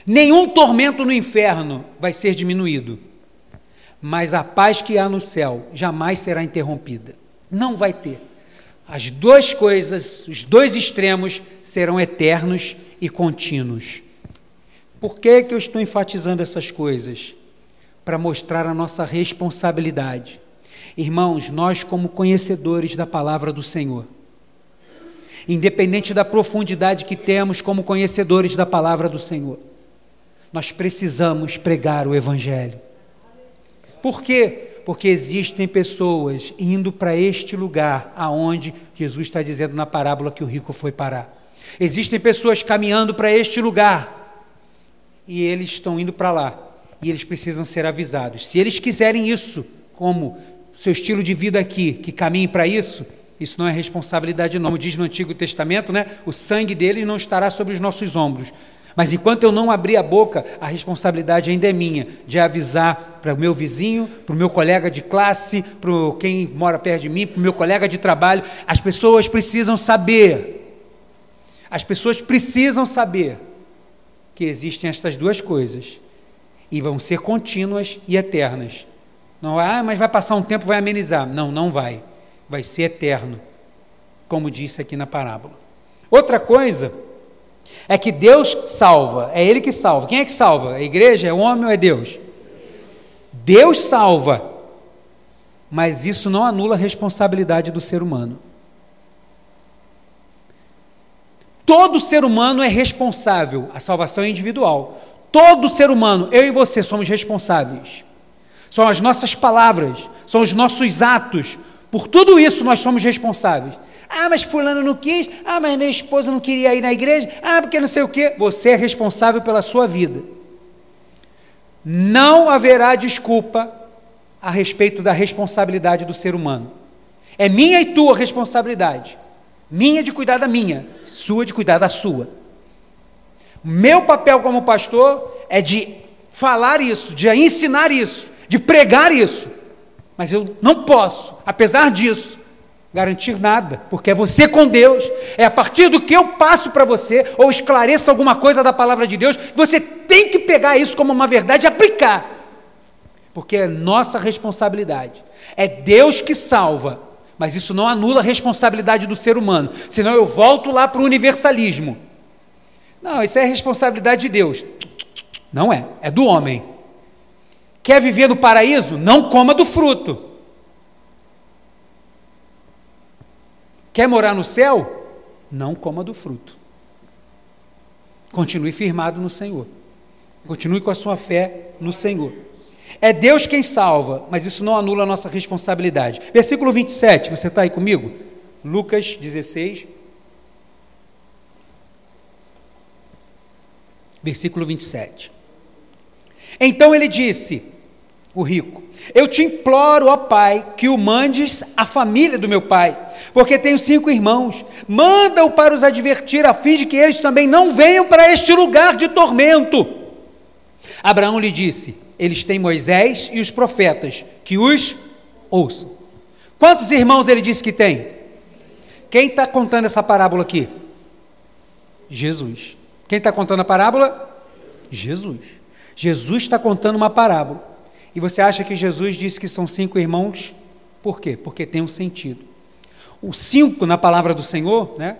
Nenhum tormento no inferno vai ser diminuído, mas a paz que há no céu jamais será interrompida. Não vai ter. As duas coisas, os dois extremos, serão eternos e contínuos. Por que, que eu estou enfatizando essas coisas? Para mostrar a nossa responsabilidade. Irmãos, nós, como conhecedores da palavra do Senhor, independente da profundidade que temos como conhecedores da palavra do Senhor, nós precisamos pregar o Evangelho. Por quê? Porque existem pessoas indo para este lugar aonde Jesus está dizendo na parábola que o rico foi parar. Existem pessoas caminhando para este lugar e eles estão indo para lá e eles precisam ser avisados. Se eles quiserem isso, como seu estilo de vida aqui, que caminhe para isso, isso não é responsabilidade, não. Como diz no Antigo Testamento, né? o sangue dele não estará sobre os nossos ombros. Mas enquanto eu não abrir a boca, a responsabilidade ainda é minha, de avisar para o meu vizinho, para o meu colega de classe, para quem mora perto de mim, para o meu colega de trabalho. As pessoas precisam saber. As pessoas precisam saber que existem estas duas coisas e vão ser contínuas e eternas. Não ah, mas vai passar um tempo, vai amenizar. Não, não vai. Vai ser eterno, como disse aqui na parábola. Outra coisa é que Deus salva, é Ele que salva. Quem é que salva? A igreja? É o homem ou é Deus? Deus salva, mas isso não anula a responsabilidade do ser humano. Todo ser humano é responsável, a salvação é individual. Todo ser humano, eu e você, somos responsáveis. São as nossas palavras, são os nossos atos. Por tudo isso nós somos responsáveis. Ah, mas fulano não quis. Ah, mas minha esposa não queria ir na igreja. Ah, porque não sei o quê. Você é responsável pela sua vida. Não haverá desculpa a respeito da responsabilidade do ser humano. É minha e tua responsabilidade. Minha de cuidar da minha, sua de cuidar da sua. Meu papel como pastor é de falar isso, de ensinar isso, de pregar isso. Mas eu não posso, apesar disso, garantir nada, porque é você com Deus, é a partir do que eu passo para você, ou esclareço alguma coisa da palavra de Deus, você tem que pegar isso como uma verdade e aplicar, porque é nossa responsabilidade. É Deus que salva, mas isso não anula a responsabilidade do ser humano, senão eu volto lá para o universalismo. Não, isso é responsabilidade de Deus. Não é, é do homem. Quer viver no paraíso? Não coma do fruto. Quer morar no céu? Não coma do fruto. Continue firmado no Senhor. Continue com a sua fé no Senhor. É Deus quem salva, mas isso não anula a nossa responsabilidade. Versículo 27, você está aí comigo? Lucas 16. Versículo 27. Então ele disse: o rico. Eu te imploro, ó Pai, que o mandes à família do meu pai, porque tenho cinco irmãos. Manda-o para os advertir, a fim de que eles também não venham para este lugar de tormento. Abraão lhe disse: Eles têm Moisés e os profetas, que os ouçam. Quantos irmãos ele disse que tem? Quem está contando essa parábola aqui? Jesus. Quem está contando a parábola? Jesus. Jesus está contando uma parábola. E você acha que Jesus disse que são cinco irmãos? Por quê? Porque tem um sentido. O cinco na palavra do Senhor, né?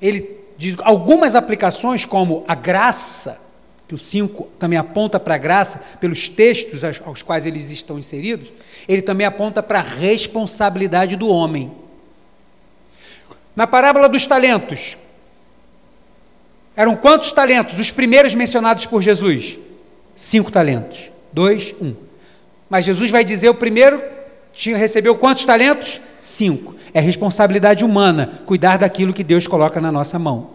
Ele diz algumas aplicações, como a graça, que o cinco também aponta para a graça, pelos textos aos, quais eles estão inseridos, ele também aponta para a responsabilidade do homem. Na parábola dos talentos, eram quantos talentos? Os primeiros mencionados por Jesus? Cinco talentos. Dois, um. Mas Jesus vai dizer: o primeiro tinha, recebeu quantos talentos? Cinco. É responsabilidade humana cuidar daquilo que Deus coloca na nossa mão.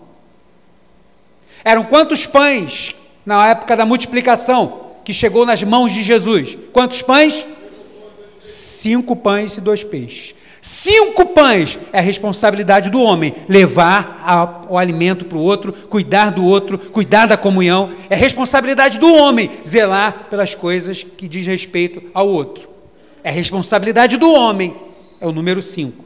Eram quantos pães na época da multiplicação que chegou nas mãos de Jesus? Quantos pães? Cinco pães e dois peixes. Cinco pães é a responsabilidade do homem levar a, o alimento para o outro, cuidar do outro, cuidar da comunhão. É responsabilidade do homem zelar pelas coisas que diz respeito ao outro. É responsabilidade do homem. É o número cinco.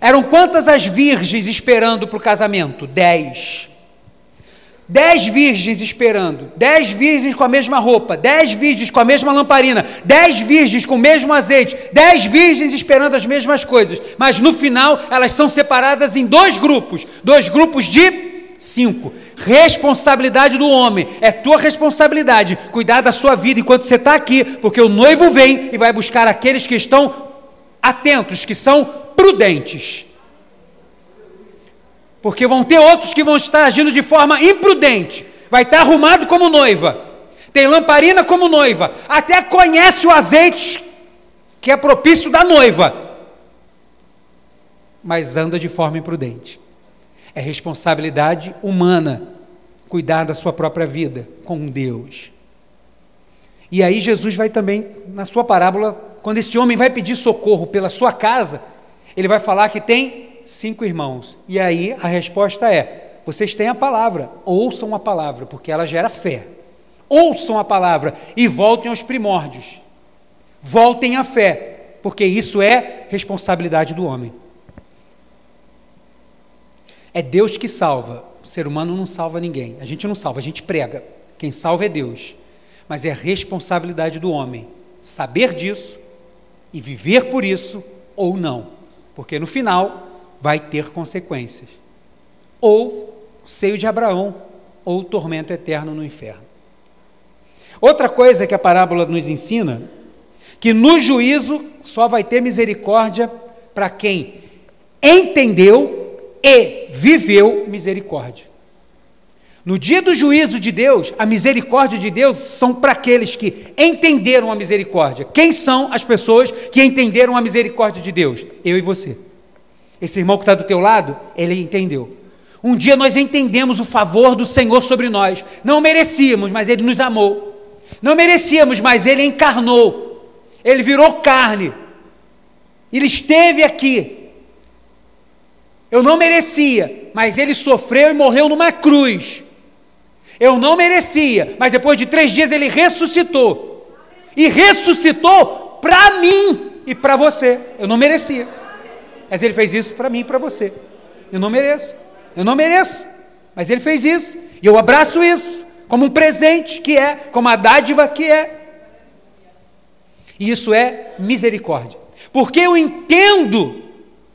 Eram quantas as virgens esperando para o casamento? Dez. Dez virgens esperando, dez virgens com a mesma roupa, dez virgens com a mesma lamparina, dez virgens com o mesmo azeite, dez virgens esperando as mesmas coisas, mas no final elas são separadas em dois grupos, dois grupos de cinco. Responsabilidade do homem, é tua responsabilidade cuidar da sua vida enquanto você está aqui, porque o noivo vem e vai buscar aqueles que estão atentos, que são prudentes porque vão ter outros que vão estar agindo de forma imprudente. Vai estar arrumado como noiva, tem lamparina como noiva, até conhece o azeite que é propício da noiva, mas anda de forma imprudente. É responsabilidade humana cuidar da sua própria vida com Deus. E aí Jesus vai também, na sua parábola, quando esse homem vai pedir socorro pela sua casa, ele vai falar que tem cinco irmãos. E aí a resposta é: vocês têm a palavra, ouçam a palavra, porque ela gera fé. Ouçam a palavra e voltem aos primórdios. Voltem à fé, porque isso é responsabilidade do homem. É Deus que salva. O ser humano não salva ninguém. A gente não salva, a gente prega. Quem salva é Deus. Mas é responsabilidade do homem saber disso e viver por isso ou não. Porque no final vai ter consequências. Ou seio de Abraão, ou tormento eterno no inferno. Outra coisa que a parábola nos ensina, que no juízo só vai ter misericórdia para quem entendeu e viveu misericórdia. No dia do juízo de Deus, a misericórdia de Deus são para aqueles que entenderam a misericórdia. Quem são as pessoas que entenderam a misericórdia de Deus? Eu e você. Esse irmão que está do teu lado, ele entendeu. Um dia nós entendemos o favor do Senhor sobre nós. Não merecíamos, mas Ele nos amou. Não merecíamos, mas Ele encarnou. Ele virou carne. Ele esteve aqui eu não merecia, mas ele sofreu e morreu numa cruz. Eu não merecia, mas depois de três dias ele ressuscitou. E ressuscitou para mim e para você. Eu não merecia. Mas ele fez isso para mim e para você. Eu não mereço. Eu não mereço. Mas ele fez isso. E eu abraço isso como um presente que é, como a dádiva que é. E isso é misericórdia. Porque eu entendo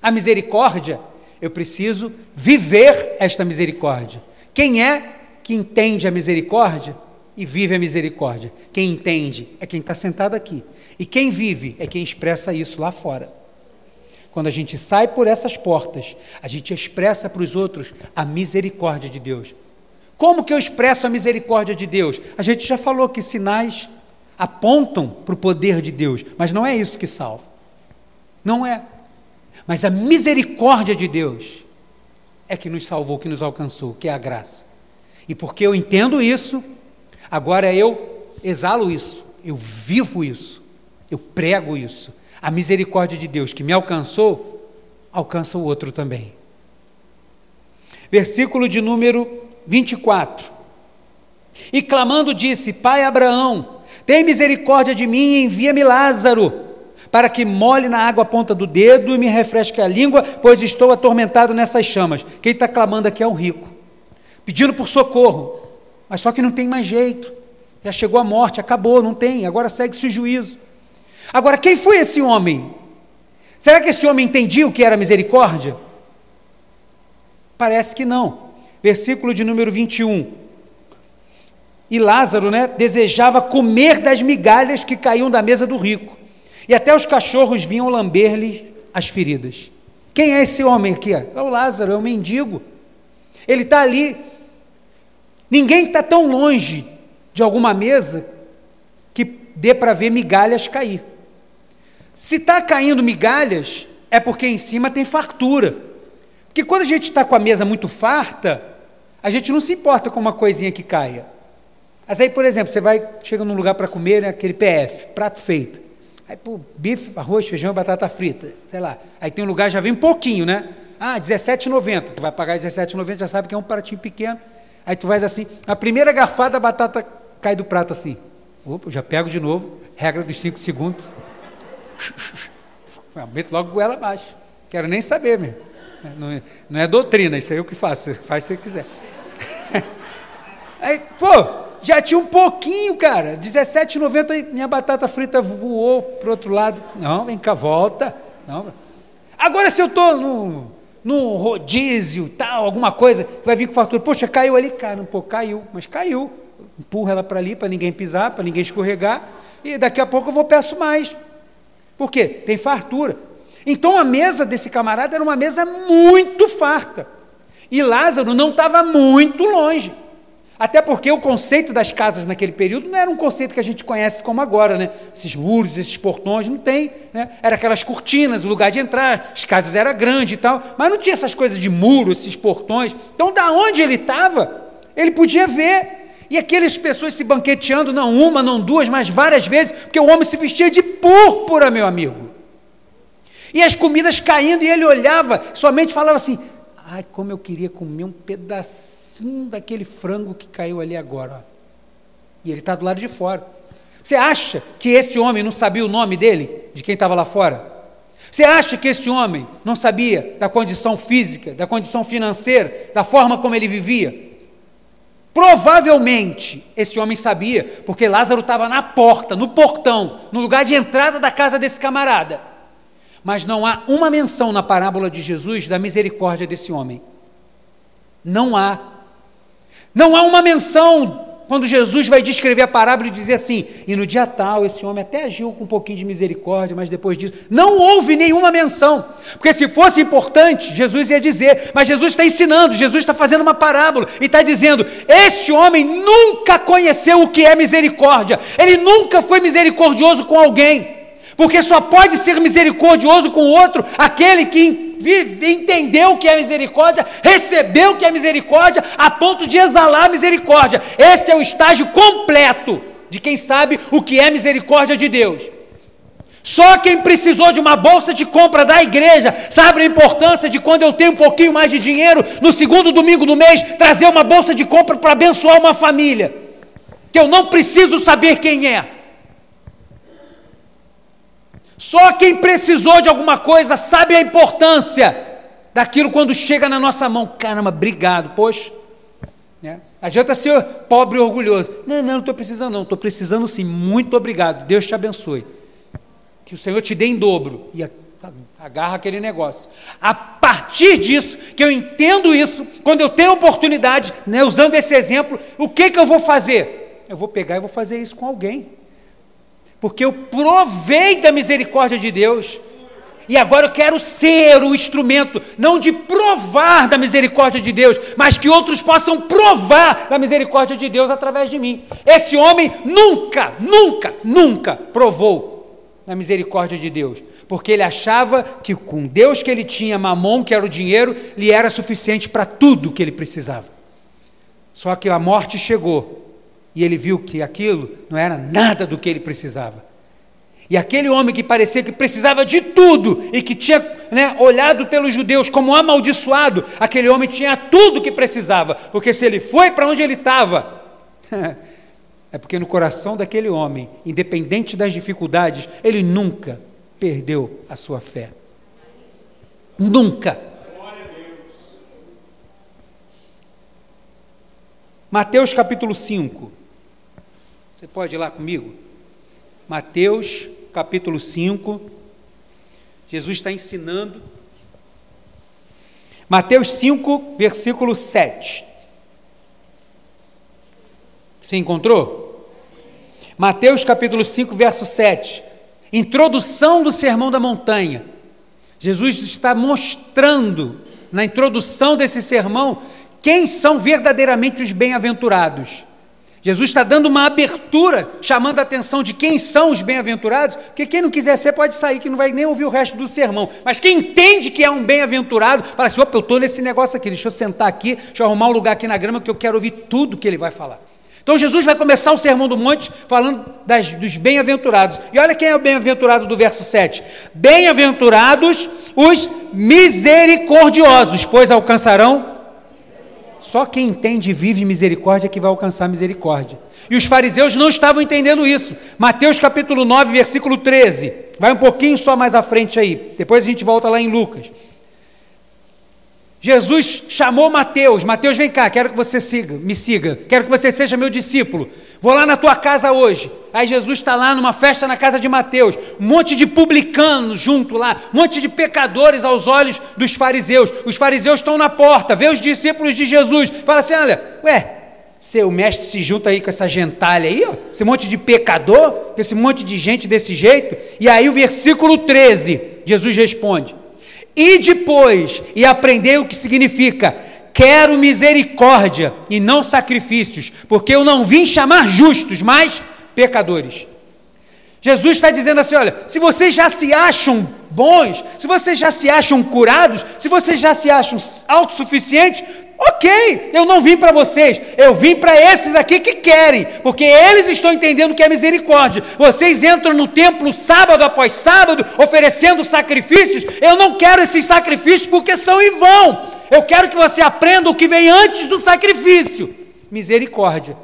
a misericórdia eu preciso viver esta misericórdia. Quem é que entende a misericórdia e vive a misericórdia? Quem entende é quem está sentado aqui. E quem vive é quem expressa isso lá fora. Quando a gente sai por essas portas, a gente expressa para os outros a misericórdia de Deus. Como que eu expresso a misericórdia de Deus? A gente já falou que sinais apontam para o poder de Deus, mas não é isso que salva. Não é. Mas a misericórdia de Deus é que nos salvou, que nos alcançou, que é a graça. E porque eu entendo isso, agora eu exalo isso, eu vivo isso, eu prego isso. A misericórdia de Deus que me alcançou, alcança o outro também. Versículo de número 24. E clamando disse: Pai Abraão, tem misericórdia de mim e envia-me Lázaro para que molhe na água a ponta do dedo e me refresque a língua, pois estou atormentado nessas chamas. Quem está clamando aqui é um rico, pedindo por socorro, mas só que não tem mais jeito. Já chegou a morte, acabou, não tem, agora segue-se o juízo. Agora, quem foi esse homem? Será que esse homem entendia o que era misericórdia? Parece que não. Versículo de número 21. E Lázaro, né, desejava comer das migalhas que caíam da mesa do rico e até os cachorros vinham lamber-lhe as feridas. Quem é esse homem aqui? É o Lázaro, é o mendigo. Ele está ali. Ninguém está tão longe de alguma mesa que dê para ver migalhas cair. Se está caindo migalhas, é porque em cima tem fartura. Porque quando a gente está com a mesa muito farta, a gente não se importa com uma coisinha que caia. Mas aí, por exemplo, você vai, chega num lugar para comer, né, aquele PF, prato feito. Aí, pô, bife, arroz, feijão batata frita, sei lá. Aí tem um lugar, já vem um pouquinho, né? Ah, R$17,90. Tu vai pagar R$17,90, já sabe que é um pratinho pequeno. Aí tu vais assim, a primeira garfada, a batata cai do prato assim. Opa, já pego de novo, regra dos 5 segundos. Meto logo goela abaixo. Quero nem saber mesmo. Não é, doutrina, isso aí é o que faço. Faz se você quiser. Aí, pô, já tinha um pouquinho, cara. 17,90 minha batata frita voou para o outro lado. Não, vem cá, volta. Não. Agora se eu estou no, no rodízio, tal, alguma coisa, vai vir com fatura. Poxa, caiu ali, cara. Pô, caiu, mas caiu. Empurra ela para ali, para ninguém pisar, para ninguém escorregar. E daqui a pouco eu vou peço mais. Por quê? Tem fartura. Então a mesa desse camarada era uma mesa muito farta. E Lázaro não estava muito longe. Até porque o conceito das casas naquele período não era um conceito que a gente conhece como agora, né? Esses muros, esses portões, não tem. Né? Era aquelas cortinas, o lugar de entrar, as casas eram grandes e tal, mas não tinha essas coisas de muro, esses portões. Então, da onde ele estava, ele podia ver. E aquelas pessoas se banqueteando, não uma, não duas, mas várias vezes, porque o homem se vestia de púrpura, meu amigo. E as comidas caindo, e ele olhava, somente falava assim: ai, como eu queria comer um pedacinho daquele frango que caiu ali agora. E ele está do lado de fora. Você acha que esse homem não sabia o nome dele, de quem estava lá fora? Você acha que este homem não sabia da condição física, da condição financeira, da forma como ele vivia? Provavelmente esse homem sabia, porque Lázaro estava na porta, no portão, no lugar de entrada da casa desse camarada. Mas não há uma menção na parábola de Jesus da misericórdia desse homem. Não há. Não há uma menção quando Jesus vai descrever a parábola e dizer assim: e no dia tal, esse homem até agiu com um pouquinho de misericórdia, mas depois disso, não houve nenhuma menção, porque se fosse importante, Jesus ia dizer, mas Jesus está ensinando, Jesus está fazendo uma parábola e está dizendo: este homem nunca conheceu o que é misericórdia, ele nunca foi misericordioso com alguém porque só pode ser misericordioso com o outro aquele que vive, entendeu o que é misericórdia, recebeu o que é misericórdia, a ponto de exalar misericórdia. Esse é o estágio completo de quem sabe o que é misericórdia de Deus. Só quem precisou de uma bolsa de compra da igreja sabe a importância de quando eu tenho um pouquinho mais de dinheiro, no segundo domingo do mês, trazer uma bolsa de compra para abençoar uma família. Que eu não preciso saber quem é. Só quem precisou de alguma coisa sabe a importância daquilo quando chega na nossa mão. Caramba, obrigado, poxa. Né? Adianta ser pobre e orgulhoso. Não, não, não estou precisando, não. Estou precisando sim. Muito obrigado. Deus te abençoe. Que o Senhor te dê em dobro. E agarra aquele negócio. A partir disso, que eu entendo isso, quando eu tenho oportunidade, né, usando esse exemplo, o que, que eu vou fazer? Eu vou pegar e vou fazer isso com alguém porque eu provei da misericórdia de Deus. E agora eu quero ser o instrumento, não de provar da misericórdia de Deus, mas que outros possam provar da misericórdia de Deus através de mim. Esse homem nunca, nunca, nunca provou da misericórdia de Deus, porque ele achava que com Deus que ele tinha, mamon, que era o dinheiro, lhe era suficiente para tudo que ele precisava. Só que a morte chegou e ele viu que aquilo não era nada do que ele precisava. E aquele homem que parecia que precisava de tudo e que tinha né, olhado pelos judeus como amaldiçoado, aquele homem tinha tudo que precisava, porque se ele foi para onde ele estava, é porque no coração daquele homem, independente das dificuldades, ele nunca perdeu a sua fé. Nunca. Mateus capítulo 5. Você pode ir lá comigo? Mateus, capítulo 5. Jesus está ensinando. Mateus 5, versículo 7. Você encontrou? Mateus capítulo 5, verso 7. Introdução do Sermão da Montanha. Jesus está mostrando, na introdução desse sermão, quem são verdadeiramente os bem-aventurados. Jesus está dando uma abertura, chamando a atenção de quem são os bem-aventurados, porque quem não quiser ser pode sair, que não vai nem ouvir o resto do sermão. Mas quem entende que é um bem-aventurado, fala assim: opa, eu estou nesse negócio aqui, deixa eu sentar aqui, deixa eu arrumar um lugar aqui na grama, que eu quero ouvir tudo que ele vai falar. Então Jesus vai começar o sermão do monte falando das, dos bem-aventurados. E olha quem é o bem-aventurado do verso 7. Bem-aventurados os misericordiosos, pois alcançarão só quem entende e vive misericórdia é que vai alcançar misericórdia. E os fariseus não estavam entendendo isso. Mateus capítulo 9, versículo 13. Vai um pouquinho só mais à frente aí. Depois a gente volta lá em Lucas. Jesus chamou Mateus, Mateus, vem cá, quero que você siga, me siga, quero que você seja meu discípulo. Vou lá na tua casa hoje. Aí Jesus está lá numa festa na casa de Mateus, um monte de publicanos junto lá, um monte de pecadores aos olhos dos fariseus. Os fariseus estão na porta, vê os discípulos de Jesus, fala assim: olha, ué, seu mestre se junta aí com essa gentalha aí, ó, esse monte de pecador, esse monte de gente desse jeito. E aí o versículo 13, Jesus responde: e depois, e aprender o que significa, quero misericórdia e não sacrifícios, porque eu não vim chamar justos, mas pecadores. Jesus está dizendo assim: olha, se vocês já se acham bons, se vocês já se acham curados, se vocês já se acham autossuficientes, ok. Eu não vim para vocês, eu vim para esses aqui que querem, porque eles estão entendendo que é misericórdia. Vocês entram no templo sábado após sábado, oferecendo sacrifícios. Eu não quero esses sacrifícios porque são em vão. Eu quero que você aprenda o que vem antes do sacrifício: misericórdia.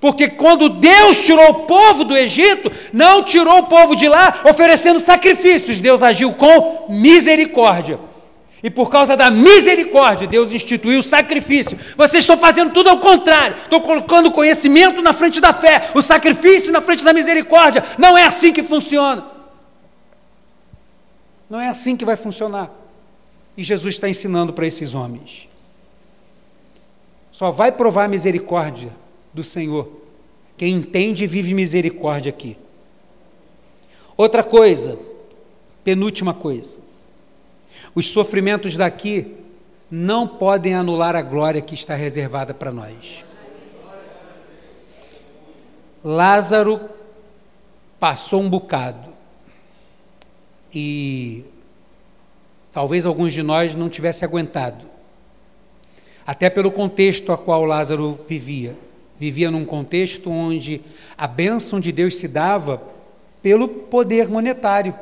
Porque quando Deus tirou o povo do Egito, não tirou o povo de lá oferecendo sacrifícios, Deus agiu com misericórdia. E por causa da misericórdia, Deus instituiu o sacrifício. Vocês estão fazendo tudo ao contrário. Estão colocando o conhecimento na frente da fé, o sacrifício na frente da misericórdia. Não é assim que funciona. Não é assim que vai funcionar. E Jesus está ensinando para esses homens. Só vai provar a misericórdia do Senhor quem entende e vive misericórdia aqui. Outra coisa, penúltima coisa. Os sofrimentos daqui não podem anular a glória que está reservada para nós. Lázaro passou um bocado e talvez alguns de nós não tivessem aguentado, até pelo contexto a qual Lázaro vivia. Vivia num contexto onde a bênção de Deus se dava pelo poder monetário.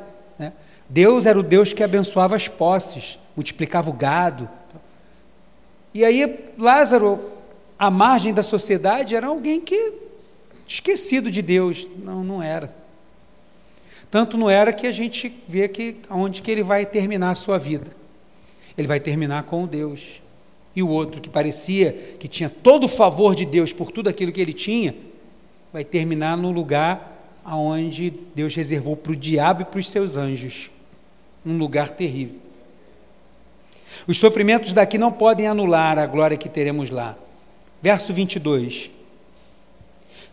Deus era o Deus que abençoava as posses, multiplicava o gado. E aí, Lázaro, à margem da sociedade, era alguém que esquecido de Deus. Não, não era. Tanto não era que a gente vê que onde que ele vai terminar a sua vida. Ele vai terminar com Deus. E o outro que parecia que tinha todo o favor de Deus por tudo aquilo que ele tinha, vai terminar no lugar aonde Deus reservou para o diabo e para os seus anjos um lugar terrível. Os sofrimentos daqui não podem anular a glória que teremos lá. Verso 22.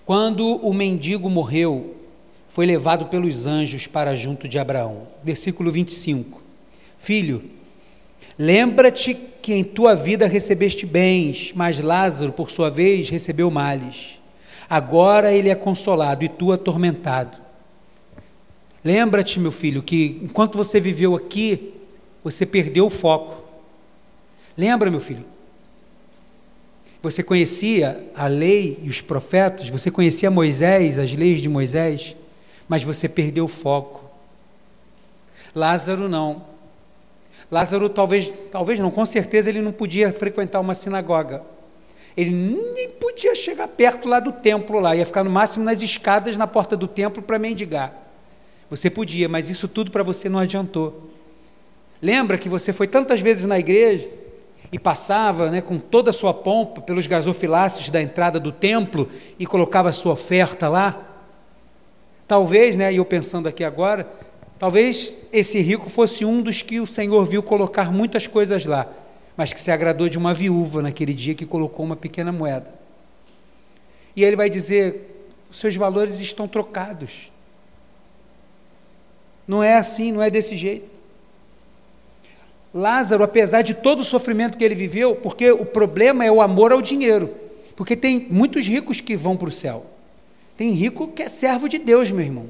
Quando o mendigo morreu, foi levado pelos anjos para junto de Abraão. Versículo 25. Filho, lembra-te que em tua vida recebeste bens, mas Lázaro, por sua vez, recebeu males. Agora ele é consolado e tu atormentado. Lembra-te, meu filho, que enquanto você viveu aqui, você perdeu o foco. Lembra, meu filho? Você conhecia a lei e os profetas, você conhecia Moisés, as leis de Moisés, mas você perdeu o foco. Lázaro não. Lázaro talvez, talvez não, com certeza ele não podia frequentar uma sinagoga. Ele nem podia chegar perto lá do templo lá, ia ficar no máximo nas escadas na porta do templo para mendigar. Você podia, mas isso tudo para você não adiantou. Lembra que você foi tantas vezes na igreja e passava né, com toda a sua pompa pelos gasofiláceos da entrada do templo e colocava a sua oferta lá? Talvez, né, e eu pensando aqui agora, talvez esse rico fosse um dos que o Senhor viu colocar muitas coisas lá, mas que se agradou de uma viúva naquele dia que colocou uma pequena moeda. E ele vai dizer: seus valores estão trocados. Não é assim, não é desse jeito. Lázaro, apesar de todo o sofrimento que ele viveu, porque o problema é o amor ao dinheiro. Porque tem muitos ricos que vão para o céu. Tem rico que é servo de Deus, meu irmão.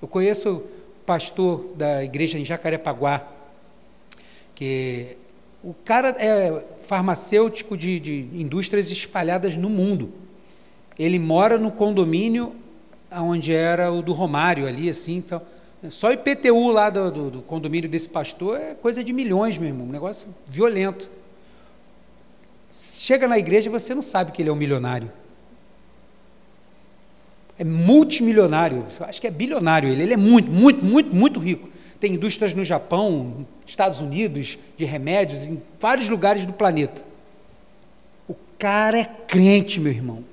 Eu conheço o pastor da igreja em Jacarepaguá, que o cara é farmacêutico de, de indústrias espalhadas no mundo. Ele mora no condomínio onde era o do Romário ali, assim, então só IPTU lá do, do, do, condomínio desse pastor é coisa de milhões, meu irmão, um negócio violento. Chega na igreja você não sabe que ele é um milionário. É multimilionário, acho que é bilionário ele, ele é muito, muito, muito, muito rico. Tem indústrias no Japão, Estados Unidos, de remédios, em vários lugares do planeta. O cara é crente, meu irmão.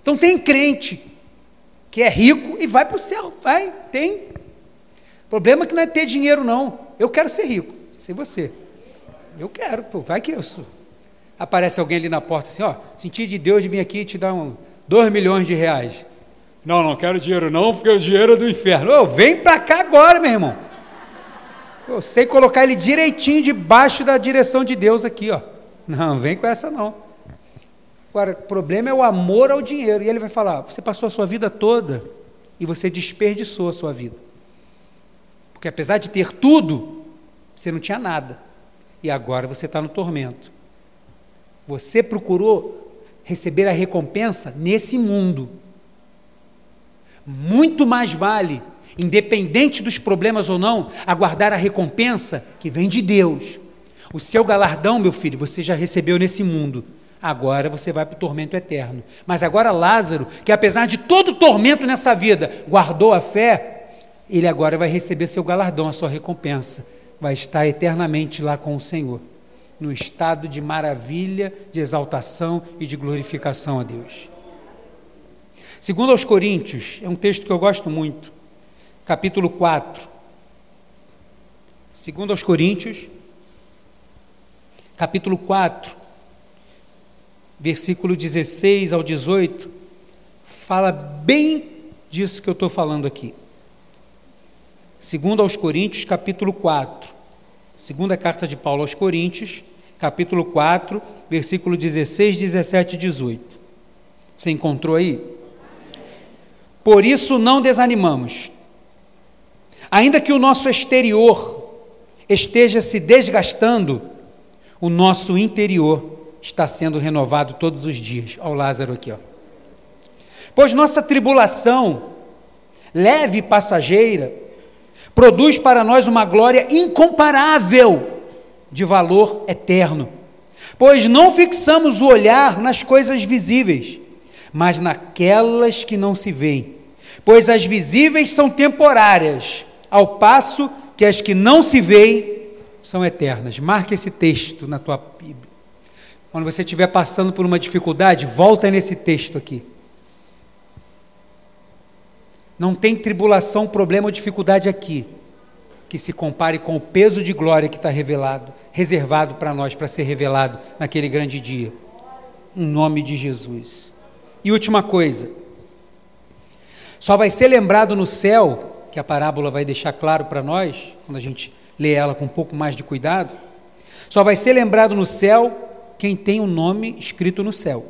Então tem crente que é rico e vai para o céu, vai, tem. O problema é que não é ter dinheiro, não. Eu quero ser rico, sei você. Eu quero, pô, vai que eu sou. Aparece alguém ali na porta assim, ó, senti de Deus de vir aqui e te dar um, dois milhões de reais. Não, não quero dinheiro não, porque o dinheiro é do inferno. Ô, vem para cá agora, meu irmão. Eu sei colocar ele direitinho debaixo da direção de Deus aqui, ó. Não, vem com essa não. Agora, o problema é o amor ao dinheiro. E ele vai falar: você passou a sua vida toda e você desperdiçou a sua vida. Porque apesar de ter tudo, você não tinha nada. E agora você está no tormento. Você procurou receber a recompensa nesse mundo. Muito mais vale, independente dos problemas ou não, aguardar a recompensa que vem de Deus. O seu galardão, meu filho, você já recebeu nesse mundo. Agora você vai para o tormento eterno. Mas agora Lázaro, que apesar de todo tormento nessa vida, guardou a fé, ele agora vai receber seu galardão, a sua recompensa. Vai estar eternamente lá com o Senhor, no estado de maravilha, de exaltação e de glorificação a Deus. Segundo aos Coríntios, é um texto que eu gosto muito, capítulo 4. Segundo aos Coríntios, capítulo 4, versículo 16 ao 18, fala bem disso que eu estou falando aqui. Segundo aos Coríntios, capítulo 4. Segunda carta de Paulo aos Coríntios, capítulo 4, versículo 16, 17 e 18. Você encontrou aí? Por isso não desanimamos. Ainda que o nosso exterior esteja se desgastando, o nosso interior está sendo renovado todos os dias. Olha o Lázaro aqui, ó. Pois nossa tribulação, leve e passageira, produz para nós uma glória incomparável, de valor eterno. Pois não fixamos o olhar nas coisas visíveis, mas naquelas que não se veem. Pois as visíveis são temporárias, ao passo que as que não se veem são eternas. Marque esse texto na tua Bíblia. Quando você estiver passando por uma dificuldade, volta nesse texto aqui. Não tem tribulação, problema ou dificuldade aqui que se compare com o peso de glória que está revelado, reservado para nós, para ser revelado naquele grande dia. Em nome de Jesus. E última coisa. Só vai ser lembrado no céu, que a parábola vai deixar claro para nós, quando a gente lê ela com um pouco mais de cuidado. Só vai ser lembrado no céu quem tem o um nome escrito no céu.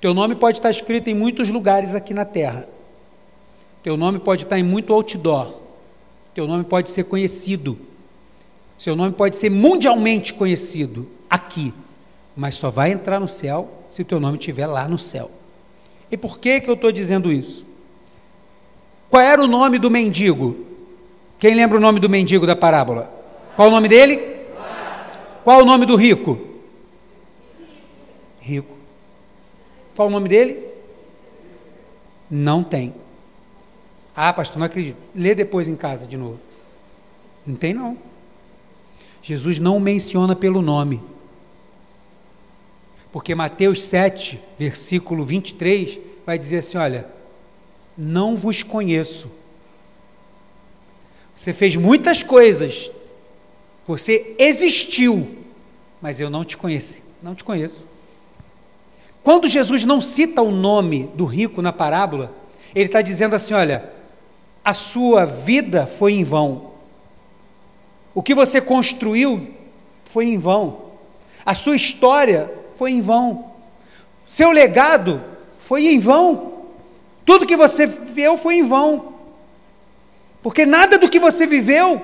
Teu nome pode estar escrito em muitos lugares aqui na terra. Teu nome pode estar em muito outdoor. Teu nome pode ser conhecido. Seu nome pode ser mundialmente conhecido aqui, mas só vai entrar no céu se o teu nome estiver lá no céu. E por que, que eu estou dizendo isso? Qual era o nome do mendigo? Quem lembra o nome do mendigo da parábola? Qual o nome dele? Qual o nome do rico? Rico. Qual o nome dele? Não tem. Ah, pastor, não acredito. Lê depois em casa de novo. Não tem, não. Jesus não menciona pelo nome. Porque Mateus 7, versículo 23, vai dizer assim: Olha, não vos conheço. Você fez muitas coisas, você existiu, mas eu não te conheci, não te conheço. Quando Jesus não cita o nome do rico na parábola, ele está dizendo assim: olha, a sua vida foi em vão. O que você construiu foi em vão. A sua história foi em vão. Seu legado foi em vão. Tudo que você viveu foi em vão. Porque nada do que você viveu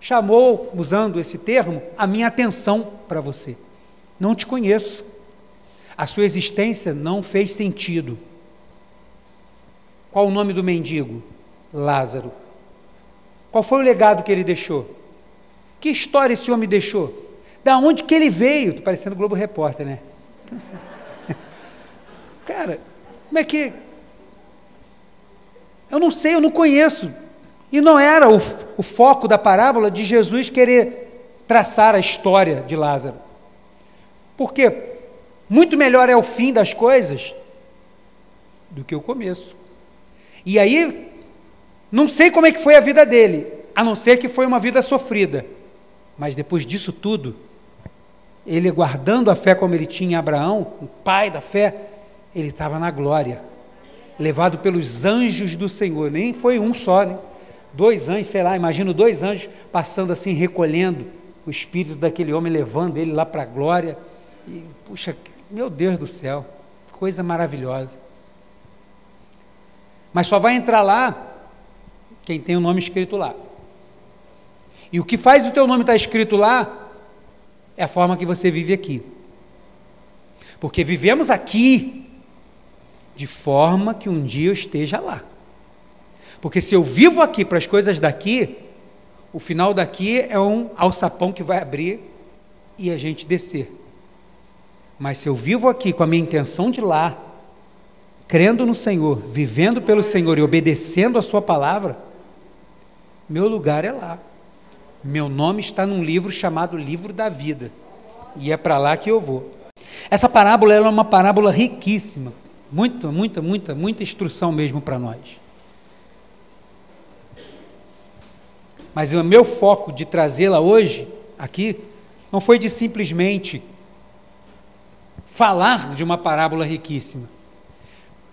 chamou, usando esse termo, a minha atenção para você. Não te conheço. A sua existência não fez sentido. Qual o nome do mendigo? Lázaro. Qual foi o legado que ele deixou? Que história esse homem deixou? Da onde que ele veio? Estou parecendo Globo Repórter, né? Cara, como é que. Eu não sei, eu não conheço. E não era o, o foco da parábola de Jesus querer traçar a história de Lázaro. Porque muito melhor é o fim das coisas do que o começo. E aí, não sei como é que foi a vida dele, a não ser que foi uma vida sofrida. Mas depois disso tudo, ele guardando a fé como ele tinha em Abraão, o pai da fé, ele estava na glória, levado pelos anjos do Senhor. Nem foi um só, né? dois anjos, sei lá, imagino dois anjos passando assim, recolhendo o espírito daquele homem, levando ele lá para a glória. E, puxa, meu Deus do céu, coisa maravilhosa. Mas só vai entrar lá quem tem o nome escrito lá. E o que faz o teu nome estar escrito lá é a forma que você vive aqui. Porque vivemos aqui de forma que um dia eu esteja lá. Porque se eu vivo aqui para as coisas daqui, o final daqui é um alçapão que vai abrir e a gente descer. Mas se eu vivo aqui com a minha intenção de lá, crendo no Senhor, vivendo pelo Senhor e obedecendo a Sua palavra, meu lugar é lá. Meu nome está num livro chamado Livro da Vida. E é para lá que eu vou. Essa parábola é uma parábola riquíssima. Muita, muita, muita, muita instrução mesmo para nós. Mas o meu foco de trazê-la hoje, aqui, não foi de simplesmente falar de uma parábola riquíssima,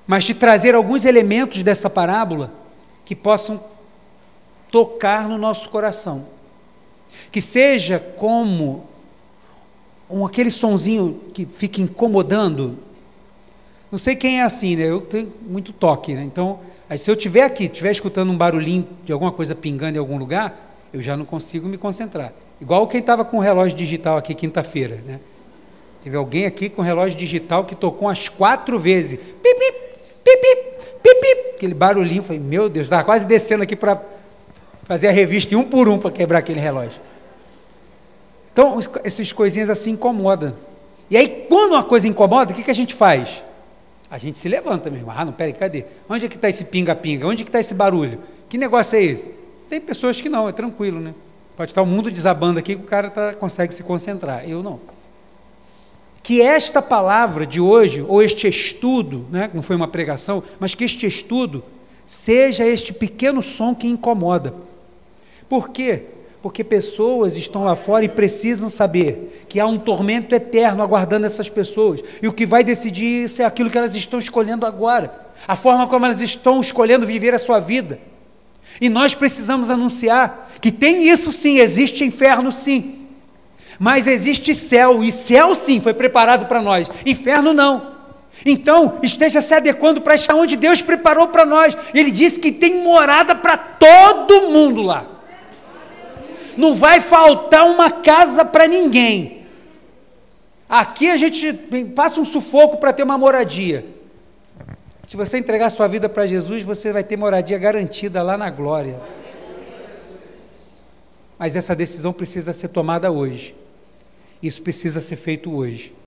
mas de trazer alguns elementos dessa parábola que possam tocar no nosso coração. Que seja como um, aquele sonzinho que fica incomodando. Não sei quem é assim, né? Eu tenho muito toque, né? Então, aí se eu estiver aqui, estiver escutando um barulhinho de alguma coisa pingando em algum lugar, eu já não consigo me concentrar. Igual quem estava com o relógio digital aqui quinta-feira, né? Teve alguém aqui com relógio digital que tocou umas quatro vezes. Pip, pip, pip, pip, pip, aquele barulhinho. Falei, meu Deus, estava quase descendo aqui para fazer a revista um por um para quebrar aquele relógio. Então, essas coisinhas assim incomodam. E aí, quando uma coisa incomoda, o que, que a gente faz? A gente se levanta mesmo. Ah, não, peraí, cadê? Onde é que está esse pinga-pinga? Onde é que está esse barulho? Que negócio é esse? Tem pessoas que não, é tranquilo, né? Pode estar o mundo desabando aqui que o cara tá, consegue se concentrar. Eu não que esta palavra de hoje, ou este estudo, né, não foi uma pregação, mas que este estudo seja este pequeno som que incomoda. Por quê? Porque pessoas estão lá fora e precisam saber que há um tormento eterno aguardando essas pessoas. E o que vai decidir isso é aquilo que elas estão escolhendo agora, a forma como elas estão escolhendo viver a sua vida. E nós precisamos anunciar que tem isso sim, existe inferno sim mas existe céu, e céu sim foi preparado para nós, inferno não. Então, esteja se adequando para estar onde Deus preparou para nós. Ele disse que tem morada para todo mundo lá. Não vai faltar uma casa para ninguém. Aqui a gente passa um sufoco para ter uma moradia. Se você entregar sua vida para Jesus, você vai ter moradia garantida lá na glória. Mas essa decisão precisa ser tomada hoje. Isso precisa ser feito hoje.